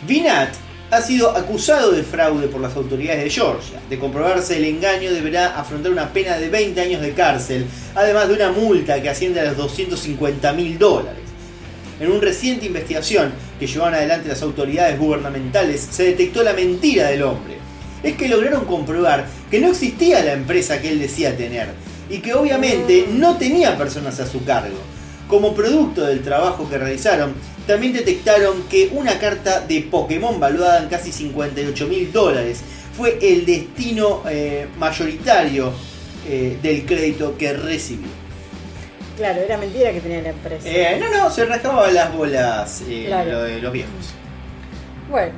Binat ha sido acusado de fraude por las autoridades de Georgia. De comprobarse el engaño deberá afrontar una pena de 20 años de cárcel, además de una multa que asciende a los 250 mil dólares. En una reciente investigación que llevaron adelante las autoridades gubernamentales se detectó la mentira del hombre. Es que lograron comprobar que no existía la empresa que él decía tener y que obviamente no tenía personas a su cargo. Como producto del trabajo que realizaron, también detectaron que una carta de Pokémon valuada en casi 58 mil dólares fue el destino eh, mayoritario eh, del crédito que recibió. Claro, era mentira que tenía la empresa. Eh, no, no, se rascaba las bolas eh, Claro. lo de los viejos. Bueno.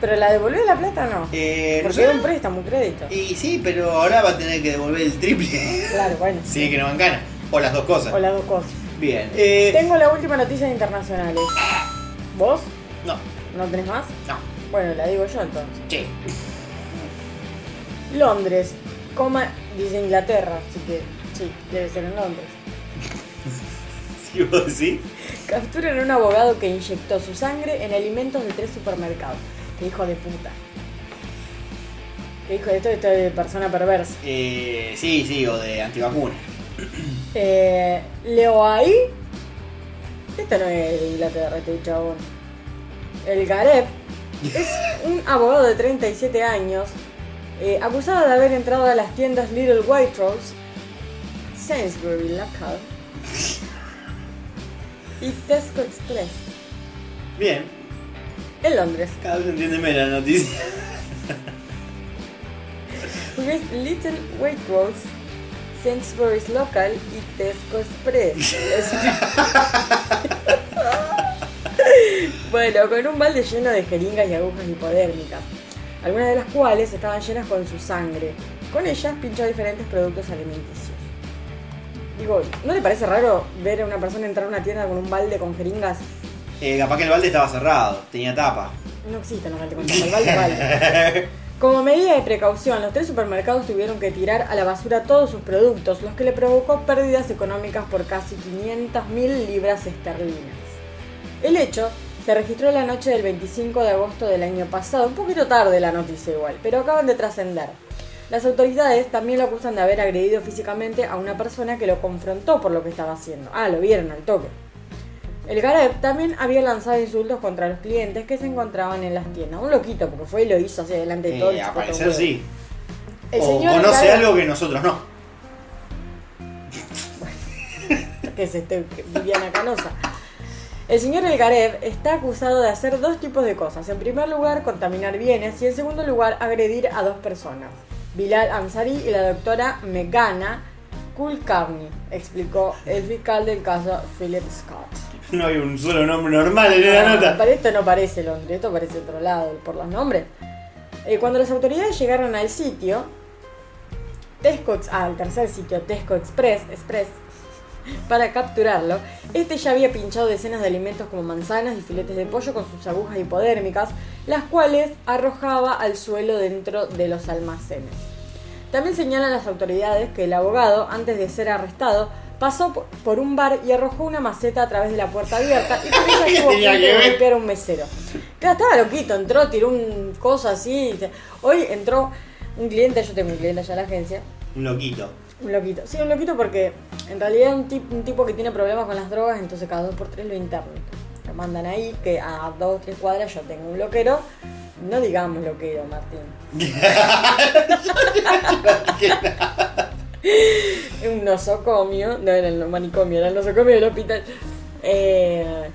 ¿Pero la devolvió la plata no? Eh, Porque era un préstamo, un crédito. Y sí, pero ahora va a tener que devolver el triple. Claro, bueno. sí, que no van ganas. O las dos cosas. O las dos cosas. Bien. Eh, Tengo la última noticia internacionales. ¿Vos? No. ¿No tenés más? No. Bueno, la digo yo entonces. Sí. Londres, coma, dice Inglaterra, así que sí, debe ser en Londres. ¿Sí vos decís? Capturan a un abogado que inyectó su sangre en alimentos de tres supermercados. Qué hijo de puta. Qué hijo de esto, esto es de persona perversa. Eh, sí, sí, o de antivacuna. Eh, Leo ahí. Esto no es de Inglaterra, este chabón. El Gareb es un abogado de 37 años, eh, acusado de haber entrado a las tiendas Little White Rose, Sainsbury Local y Tesco Express Bien. en Londres. Cada vez entiende menos la noticia. Porque es Little White Rose, Sainsbury's Local y Tesco Express. bueno, con un balde lleno de jeringas y agujas hipodérmicas, algunas de las cuales estaban llenas con su sangre. Con ellas pinchó diferentes productos alimenticios. Digo, ¿no le parece raro ver a una persona entrar a una tienda con un balde con jeringas? Eh, capaz que el balde estaba cerrado, tenía tapa. No existe no balde con tapa, el balde balde. Como medida de precaución, los tres supermercados tuvieron que tirar a la basura todos sus productos, los que le provocó pérdidas económicas por casi 500.000 libras esterlinas. El hecho se registró la noche del 25 de agosto del año pasado, un poquito tarde la noticia igual, pero acaban de trascender. Las autoridades también lo acusan de haber agredido físicamente a una persona que lo confrontó por lo que estaba haciendo. Ah, lo vieron al toque. El Gareb también había lanzado insultos contra los clientes que se encontraban en las tiendas. Un loquito, porque fue y lo hizo hacia delante de Eh, todos. a parecer sí. El o señor conoce Gareb- algo que nosotros no. que es este Viviana Canosa. El señor El Gareb está acusado de hacer dos tipos de cosas. En primer lugar, contaminar bienes y en segundo lugar, agredir a dos personas. Bilal Ansari y la doctora Megana Kulkarni, explicó el fiscal del caso Philip Scott. No hay un solo nombre normal en la Ah, nota. Para esto no parece Londres, esto parece otro lado por los nombres. Eh, cuando las autoridades llegaron al sitio, Tesco, ah, al tercer sitio, Tesco Express, Express, para capturarlo, este ya había pinchado decenas de alimentos como manzanas y filetes de pollo con sus agujas hipodérmicas, las cuales arrojaba al suelo dentro de los almacenes. También señalan las autoridades que el abogado, antes de ser arrestado, pasó por- por un bar y arrojó una maceta a través de la puerta abierta y con ella ¿Qué estuvo a tenía punto que de golpear a un mesero. Claro, estaba loquito, entró, tiró un cosa así. Hoy entró un cliente, yo tengo un cliente allá en la agencia, Un loquito. un loquito. Sí, un loquito porque en realidad es un, tip- un tipo que tiene problemas con las drogas, entonces cada dos por tres lo internan. Lo mandan ahí, que a dos o tres cuadras yo tengo un loquero. No digamos loquero, Martín. un nosocomio, no era el manicomio, era el nosocomio del hospital. Eh,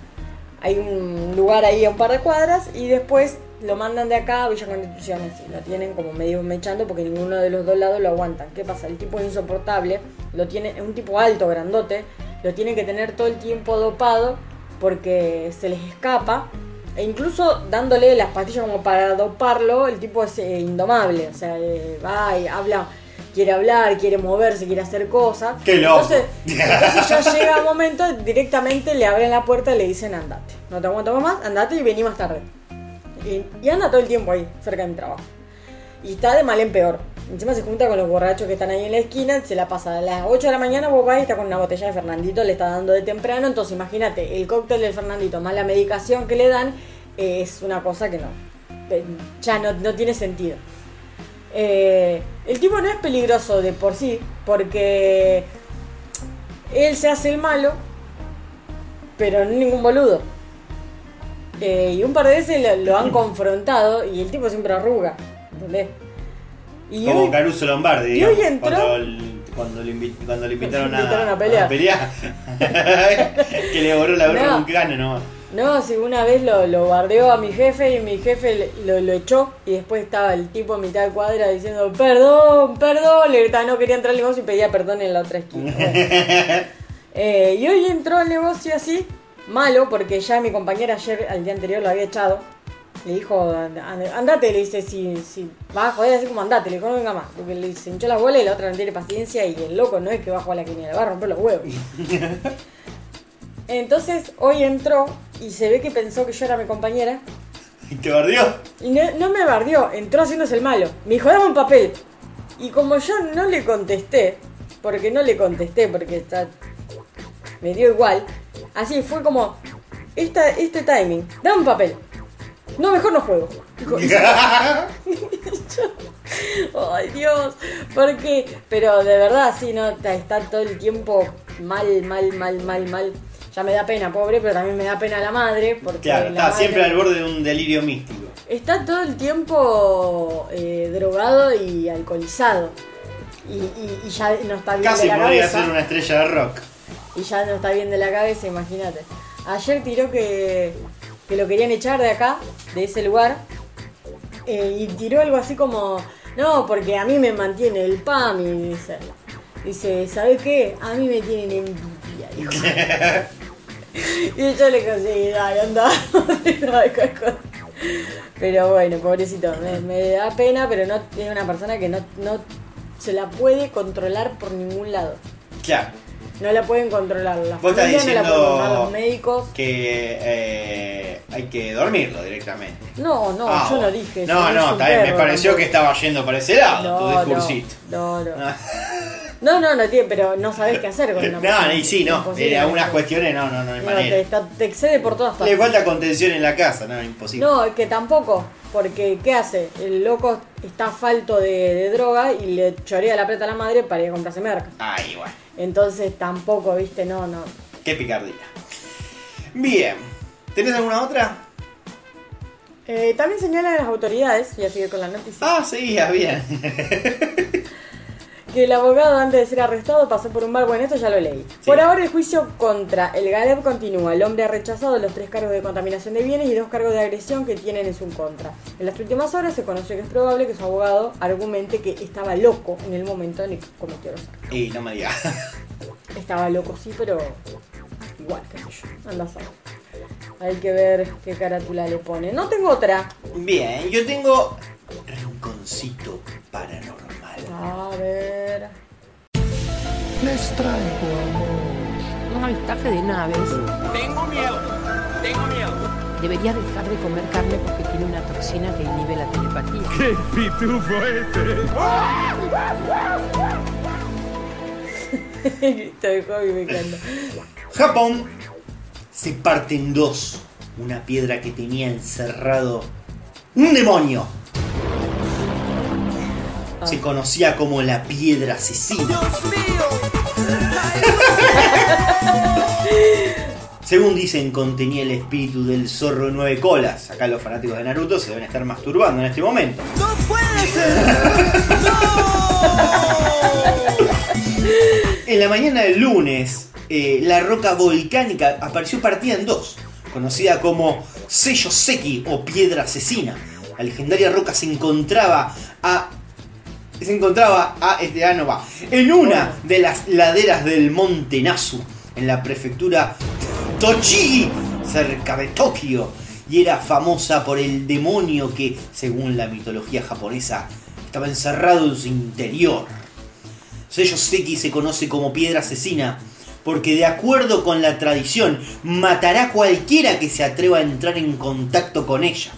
hay un lugar ahí a un par de cuadras y después lo mandan de acá a Villa Constitución así, lo tienen como medio mechando porque ninguno de los dos lados lo aguantan. ¿Qué pasa? El tipo es insoportable, lo tiene, es un tipo alto, grandote, lo tienen que tener todo el tiempo dopado porque se les escapa. E incluso dándole las pastillas como para doparlo, el tipo es eh, indomable. O sea, eh, va y habla, quiere hablar, quiere moverse, quiere hacer cosas. ¡Qué loco! Entonces, entonces ya llega un momento, directamente le abren la puerta y le dicen andate. No te aguantamos más, andate y vení más tarde. Y, y anda todo el tiempo ahí, cerca de mi trabajo. Y está de mal en peor. Encima se junta con los borrachos que están ahí en la esquina, se la pasa a las 8 de la mañana, vos vas y está con una botella de Fernandito, le está dando de temprano, entonces imagínate, el cóctel del Fernandito más la medicación que le dan eh, es una cosa que no. eh, ya no, no tiene sentido. Eh, el tipo no es peligroso de por sí, porque él se hace el malo, pero no es ningún boludo. Eh, y un par de veces lo, lo han confrontado y el tipo siempre arruga. ¿Entendés? Y Como hoy- Caruso Lombardi, y hoy entró- cuando, el- cuando, le invi- cuando le invitaron, a, pelear. pelear. que le borró la gorra No. un cano nomás. No, si una vez lo, lo bardeó a mi jefe y mi jefe lo, lo echó y después estaba el tipo en mitad de cuadra diciendo perdón, perdón, le gritaba, no quería entrar al negocio y pedía perdón en la otra esquina. Bueno. Eh, y hoy entró al negocio así, malo, porque ya mi compañera ayer, al día anterior, lo había echado. Le dijo, "And- and- andate, le dice, si, si vas a joder así como andate, le dijo, no venga más. Porque le se hinchó las bolas y la otra no tiene paciencia y el loco no es que va a jugar a la quiniela, va a romper los huevos. Entonces hoy entró y se ve que pensó que yo era mi compañera ¿Y te bardeó? y no, no me bardeó, entró haciéndose el malo. Me dijo, dame un papel. Y como yo no le contesté, porque no le contesté, porque está, me dio igual, así fue como, esta, este timing, dame un papel. No, mejor no juego. Dijo, y se- Ay Dios, porque, pero de verdad, sí, no, está, está todo el tiempo mal, mal, mal, mal, mal. Ya me da pena, pobre, pero también me da pena la madre, porque Claro, la madre- siempre al borde de un delirio místico. Está todo el tiempo eh, drogado y alcoholizado. Y, y- y ya no está bien Casi de la podría cabeza. ser una estrella de rock. Y ya no está bien de la cabeza, imagínate. Ayer tiró que, que lo querían echar de acá, de ese lugar. eh, y tiró algo así como, no, porque a mí me mantiene el PAM. Y dice, dice ¿sabes qué? A mí me tienen envidia, dijo. y yo le conseguí, dale, anda. No, cual cosa. pero bueno, pobrecito, me, da pena, pero no es una persona que no, no se la puede controlar por ningún lado. Claro, No la pueden controlar. La Vos estás no la pueden controlar los médicos. que eh, hay que dormirlo directamente. No, no, Ah, yo no dije eso. No, no, me pareció que estaba yendo para ese lado, tu No, discursito. no, no, no. No, no, tiene, pero no sabes qué hacer con una No, y sí, no. En algunas cuestiones no, no, no hay No, te, manera. está- te excede por todas Le partes. falta contención en la casa, no, imposible. No, que tampoco, porque ¿qué hace? El loco está falto de, de droga y le chorea la plata a la madre para ir a comprarse merca. Ay, bueno, Entonces tampoco, viste, no, no. qué picardía. Bien, ¿tenés alguna otra? Eh, también señalan las autoridades, y a seguir con la noticia. Ah, seguía bien. que el abogado antes de ser arrestado pasó por un bar, bueno, esto ya lo leí. Por ahora el juicio contra el Galeb continúa. El hombre ha rechazado los tres cargos de contaminación de bienes y dos cargos de agresión que tienen en su contra. En las últimas horas se conoció que es probable que su abogado argumente que estaba loco en el momento en el que cometió los actos. Y no me digas. Estaba loco, sí, pero igual, qué sé yo. Anda a. Hay que ver qué carátula le pone. No tengo otra. Bien, yo tengo Rinconcito Paranormal. A ver. Les traigo amor. Un avistaje de naves. Tengo miedo, tengo miedo. Debería dejar de comer carne porque tiene una toxina que inhibe la telepatía. ¡Qué pitufo este! Grito de hobby me encanta. Japón se parte en dos. Una piedra que tenía encerrado un demonio. Se conocía como la piedra asesina. Según dicen, contenía el espíritu del zorro de nueve colas. Acá los fanáticos de Naruto se deben estar masturbando en este momento. ¡No puede ser! En la mañana del lunes, eh, la roca volcánica apareció partida en dos, conocida como Sello Seki o Piedra Asesina. La legendaria roca se encontraba a. Se encontraba a. Este, ah, no va. En una de las laderas del monte Nasu, en la prefectura Tochigi, cerca de Tokio. Y era famosa por el demonio que, según la mitología japonesa, estaba encerrado en su interior. Sello se conoce como piedra asesina porque de acuerdo con la tradición matará a cualquiera que se atreva a entrar en contacto con ella.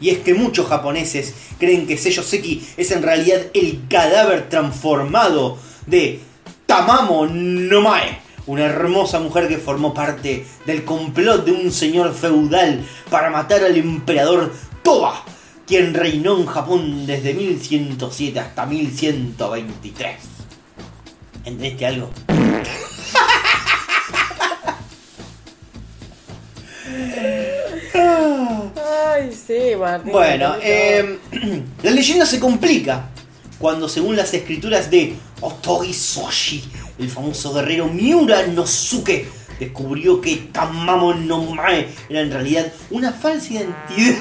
Y es que muchos japoneses creen que Sello Seki es en realidad el cadáver transformado de Tamamo Nomae, una hermosa mujer que formó parte del complot de un señor feudal para matar al emperador Toba quien reinó en Japón desde 1107 hasta 1123. ¿Entendiste algo? Ay, sí, Martín. Bueno, eh, la leyenda se complica cuando según las escrituras de Otori Soshi, el famoso guerrero Miura Nosuke, descubrió que Tamamo no Mae era en realidad una falsa identidad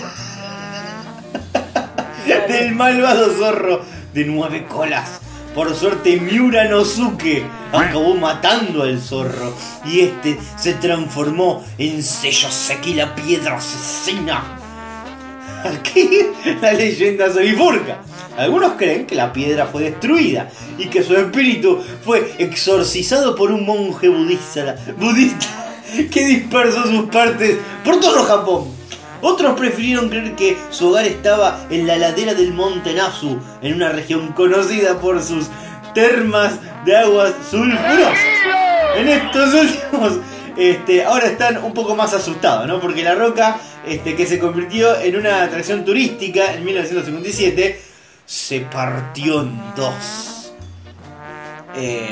del malvado zorro de nueve colas. Por suerte Miura Nosuke acabó matando al zorro y este se transformó en Sello Seki la piedra asesina. Aquí la leyenda se bifurca. Algunos creen que la piedra fue destruida y que su espíritu fue exorcizado por un monje budista, budista que dispersó sus partes por todo Japón. Otros prefirieron creer que su hogar estaba en la ladera del monte Nasu, en una región conocida por sus termas de aguas sulfurosas. En estos últimos, este, ahora están un poco más asustados, ¿no? Porque la roca, este, que se convirtió en una atracción turística en 1957, se partió en dos. Eh,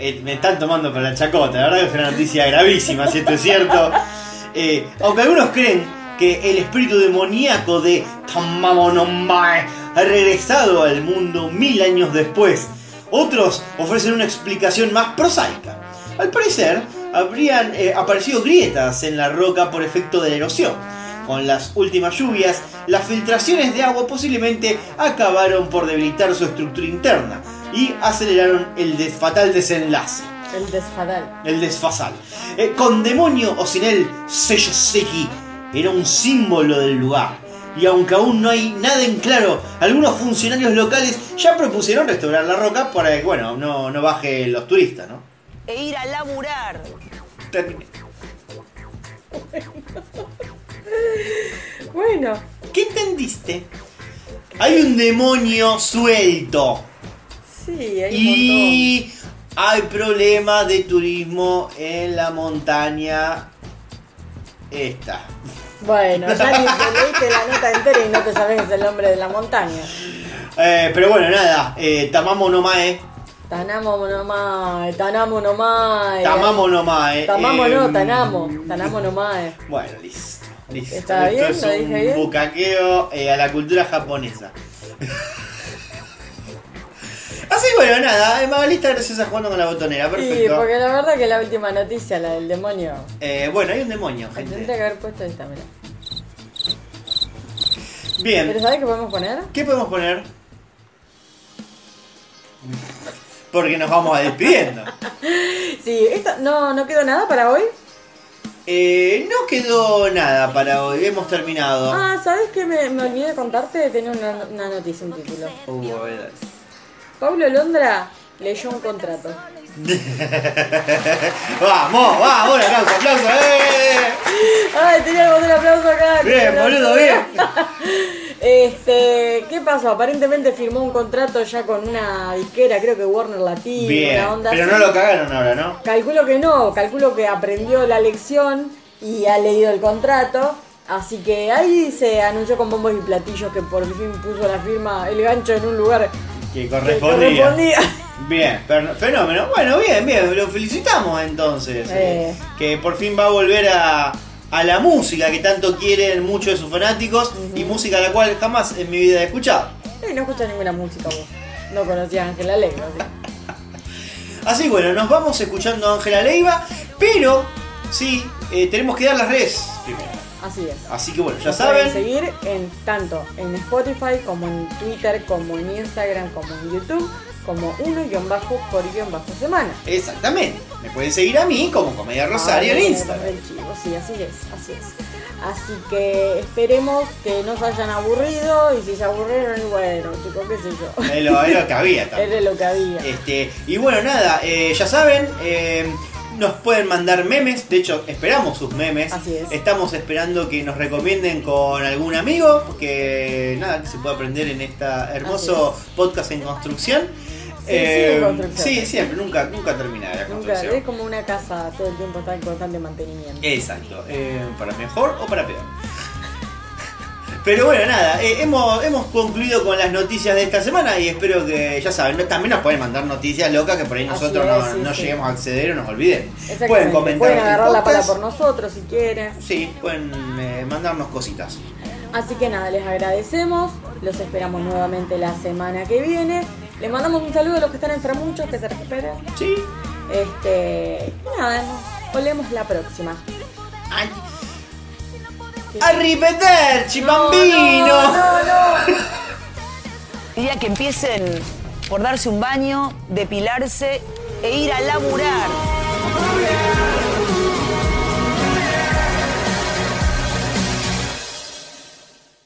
eh, me están tomando para la chacota, la verdad que es una noticia gravísima, si esto es cierto. Eh, aunque algunos creen que el espíritu demoníaco de Tamamo no Mae ha regresado al mundo mil años después, otros ofrecen una explicación más prosaica. Al parecer, habrían eh, aparecido grietas en la roca por efecto de la erosión. Con las últimas lluvias, las filtraciones de agua posiblemente acabaron por debilitar su estructura interna y aceleraron el fatal desenlace. El desfadal. El desfasal. Eh, con demonio o sin él, Sello Seki era un símbolo del lugar. Y aunque aún no hay nada en claro, algunos funcionarios locales ya propusieron restaurar la roca para que, bueno, no, no baje los turistas, ¿no? E ir a laburar. Terminé. Bueno, ¿Qué entendiste? Hay un demonio suelto. sí, hay Y hay problemas de turismo en la montaña esta. Bueno, ya ni te leíste la nota entera y no te sabes el nombre de la montaña. Eh, pero bueno, nada, eh, Tamamo no Mae. Tanamo no mae, Tanamo no mae. Tamamo no Mae. Tamamo no, Tanamo. Tanamo no mae. Bueno, listo. listo. ¿Está Esto bien? es ¿Lo un bien? bucaqueo eh, a la cultura japonesa. Así bueno, nada, Magali está graciosa jugando con la botonera, Sí, perfecto. porque la verdad que la última noticia, la del demonio, Eh, bueno, hay un demonio, gente. tendría que haber puesto esta, mira. Bien. ¿Pero sabes qué podemos poner? ¿Qué podemos poner? Porque nos vamos a despidiendo. Sí, esto, no, no quedó nada para hoy. Eh, no quedó nada para hoy, hemos terminado. Ah, ¿sabes qué me, me olvidé de contarte? Tenía una, una noticia, un título. Uh, a ver. Pablo Londra leyó un contrato. vamos, vamos, un aplauso, aplauso, eh. Ay, tenía que poner aplauso acá. Bien, boludo, bien. Este, ¿qué pasó? Aparentemente firmó un contrato ya con una disquera, creo que Warner Latino, Bien, una onda pero así. no lo cagaron ahora, ¿no? Calculo que no, calculo que aprendió la lección y ha leído el contrato. Así que ahí se anunció con bombos y platillos que por fin puso la firma, el gancho en un lugar Que que correspondía. Bien, fenómeno. Bueno, bien, bien, lo felicitamos entonces. Eh. eh, que por fin va a volver a, a la música que tanto quieren muchos de sus fanáticos y música la cual jamás en mi vida he escuchado. Eh, no escucha ninguna música vos. No conocías a Ángela Leiva. ¿sí? Así bueno, nos vamos escuchando a Ángela Leiva, pero sí, eh, tenemos que dar las redes primero. Así es. Así que bueno, ya Nos pueden saben. seguir en tanto en Spotify como en Twitter, como en Instagram, como en YouTube, como uno guion bajo por guion bajo semana. Exactamente. Me pueden seguir a mí como Comedia Rosario en Ah, Instagram. el chivo, Sí, así es, así es. Así que esperemos que no se hayan aburrido y si se aburrieron, bueno, chicos, qué sé yo. Es lo, es lo que había también. Era lo que había. Este, y bueno, nada, eh, ya saben, eh, nos pueden mandar memes, de hecho esperamos sus memes. Así es. Estamos esperando que nos recomienden con algún amigo, porque nada, que se puede aprender en este hermoso podcast en construcción. Sí, sí, en construcción. sí, siempre, nunca, nunca termina la Nunca, construcción. es como una casa, todo el tiempo está en constante mantenimiento. Exacto, eh, para mejor o para peor. Pero bueno, nada, eh, hemos, hemos concluido con las noticias de esta semana y espero que, ya saben, no- también nos pueden mandar noticias locas que por ahí nosotros es, no, sí, no sí. lleguemos a acceder o nos olviden. Pueden comentar Pueden agarrar la pala por nosotros si quieren. Sí, pueden eh, mandarnos cositas. Así que nada, les agradecemos. Los esperamos nuevamente la semana que viene. Les mandamos un saludo a los que están enfermuchos, que se recuperen. Sí. Este. Nada, nos volvemos la próxima. ¡A ripeterci, bambino! No, no, no. Diría que empiecen por darse un baño, depilarse e ir a laburar.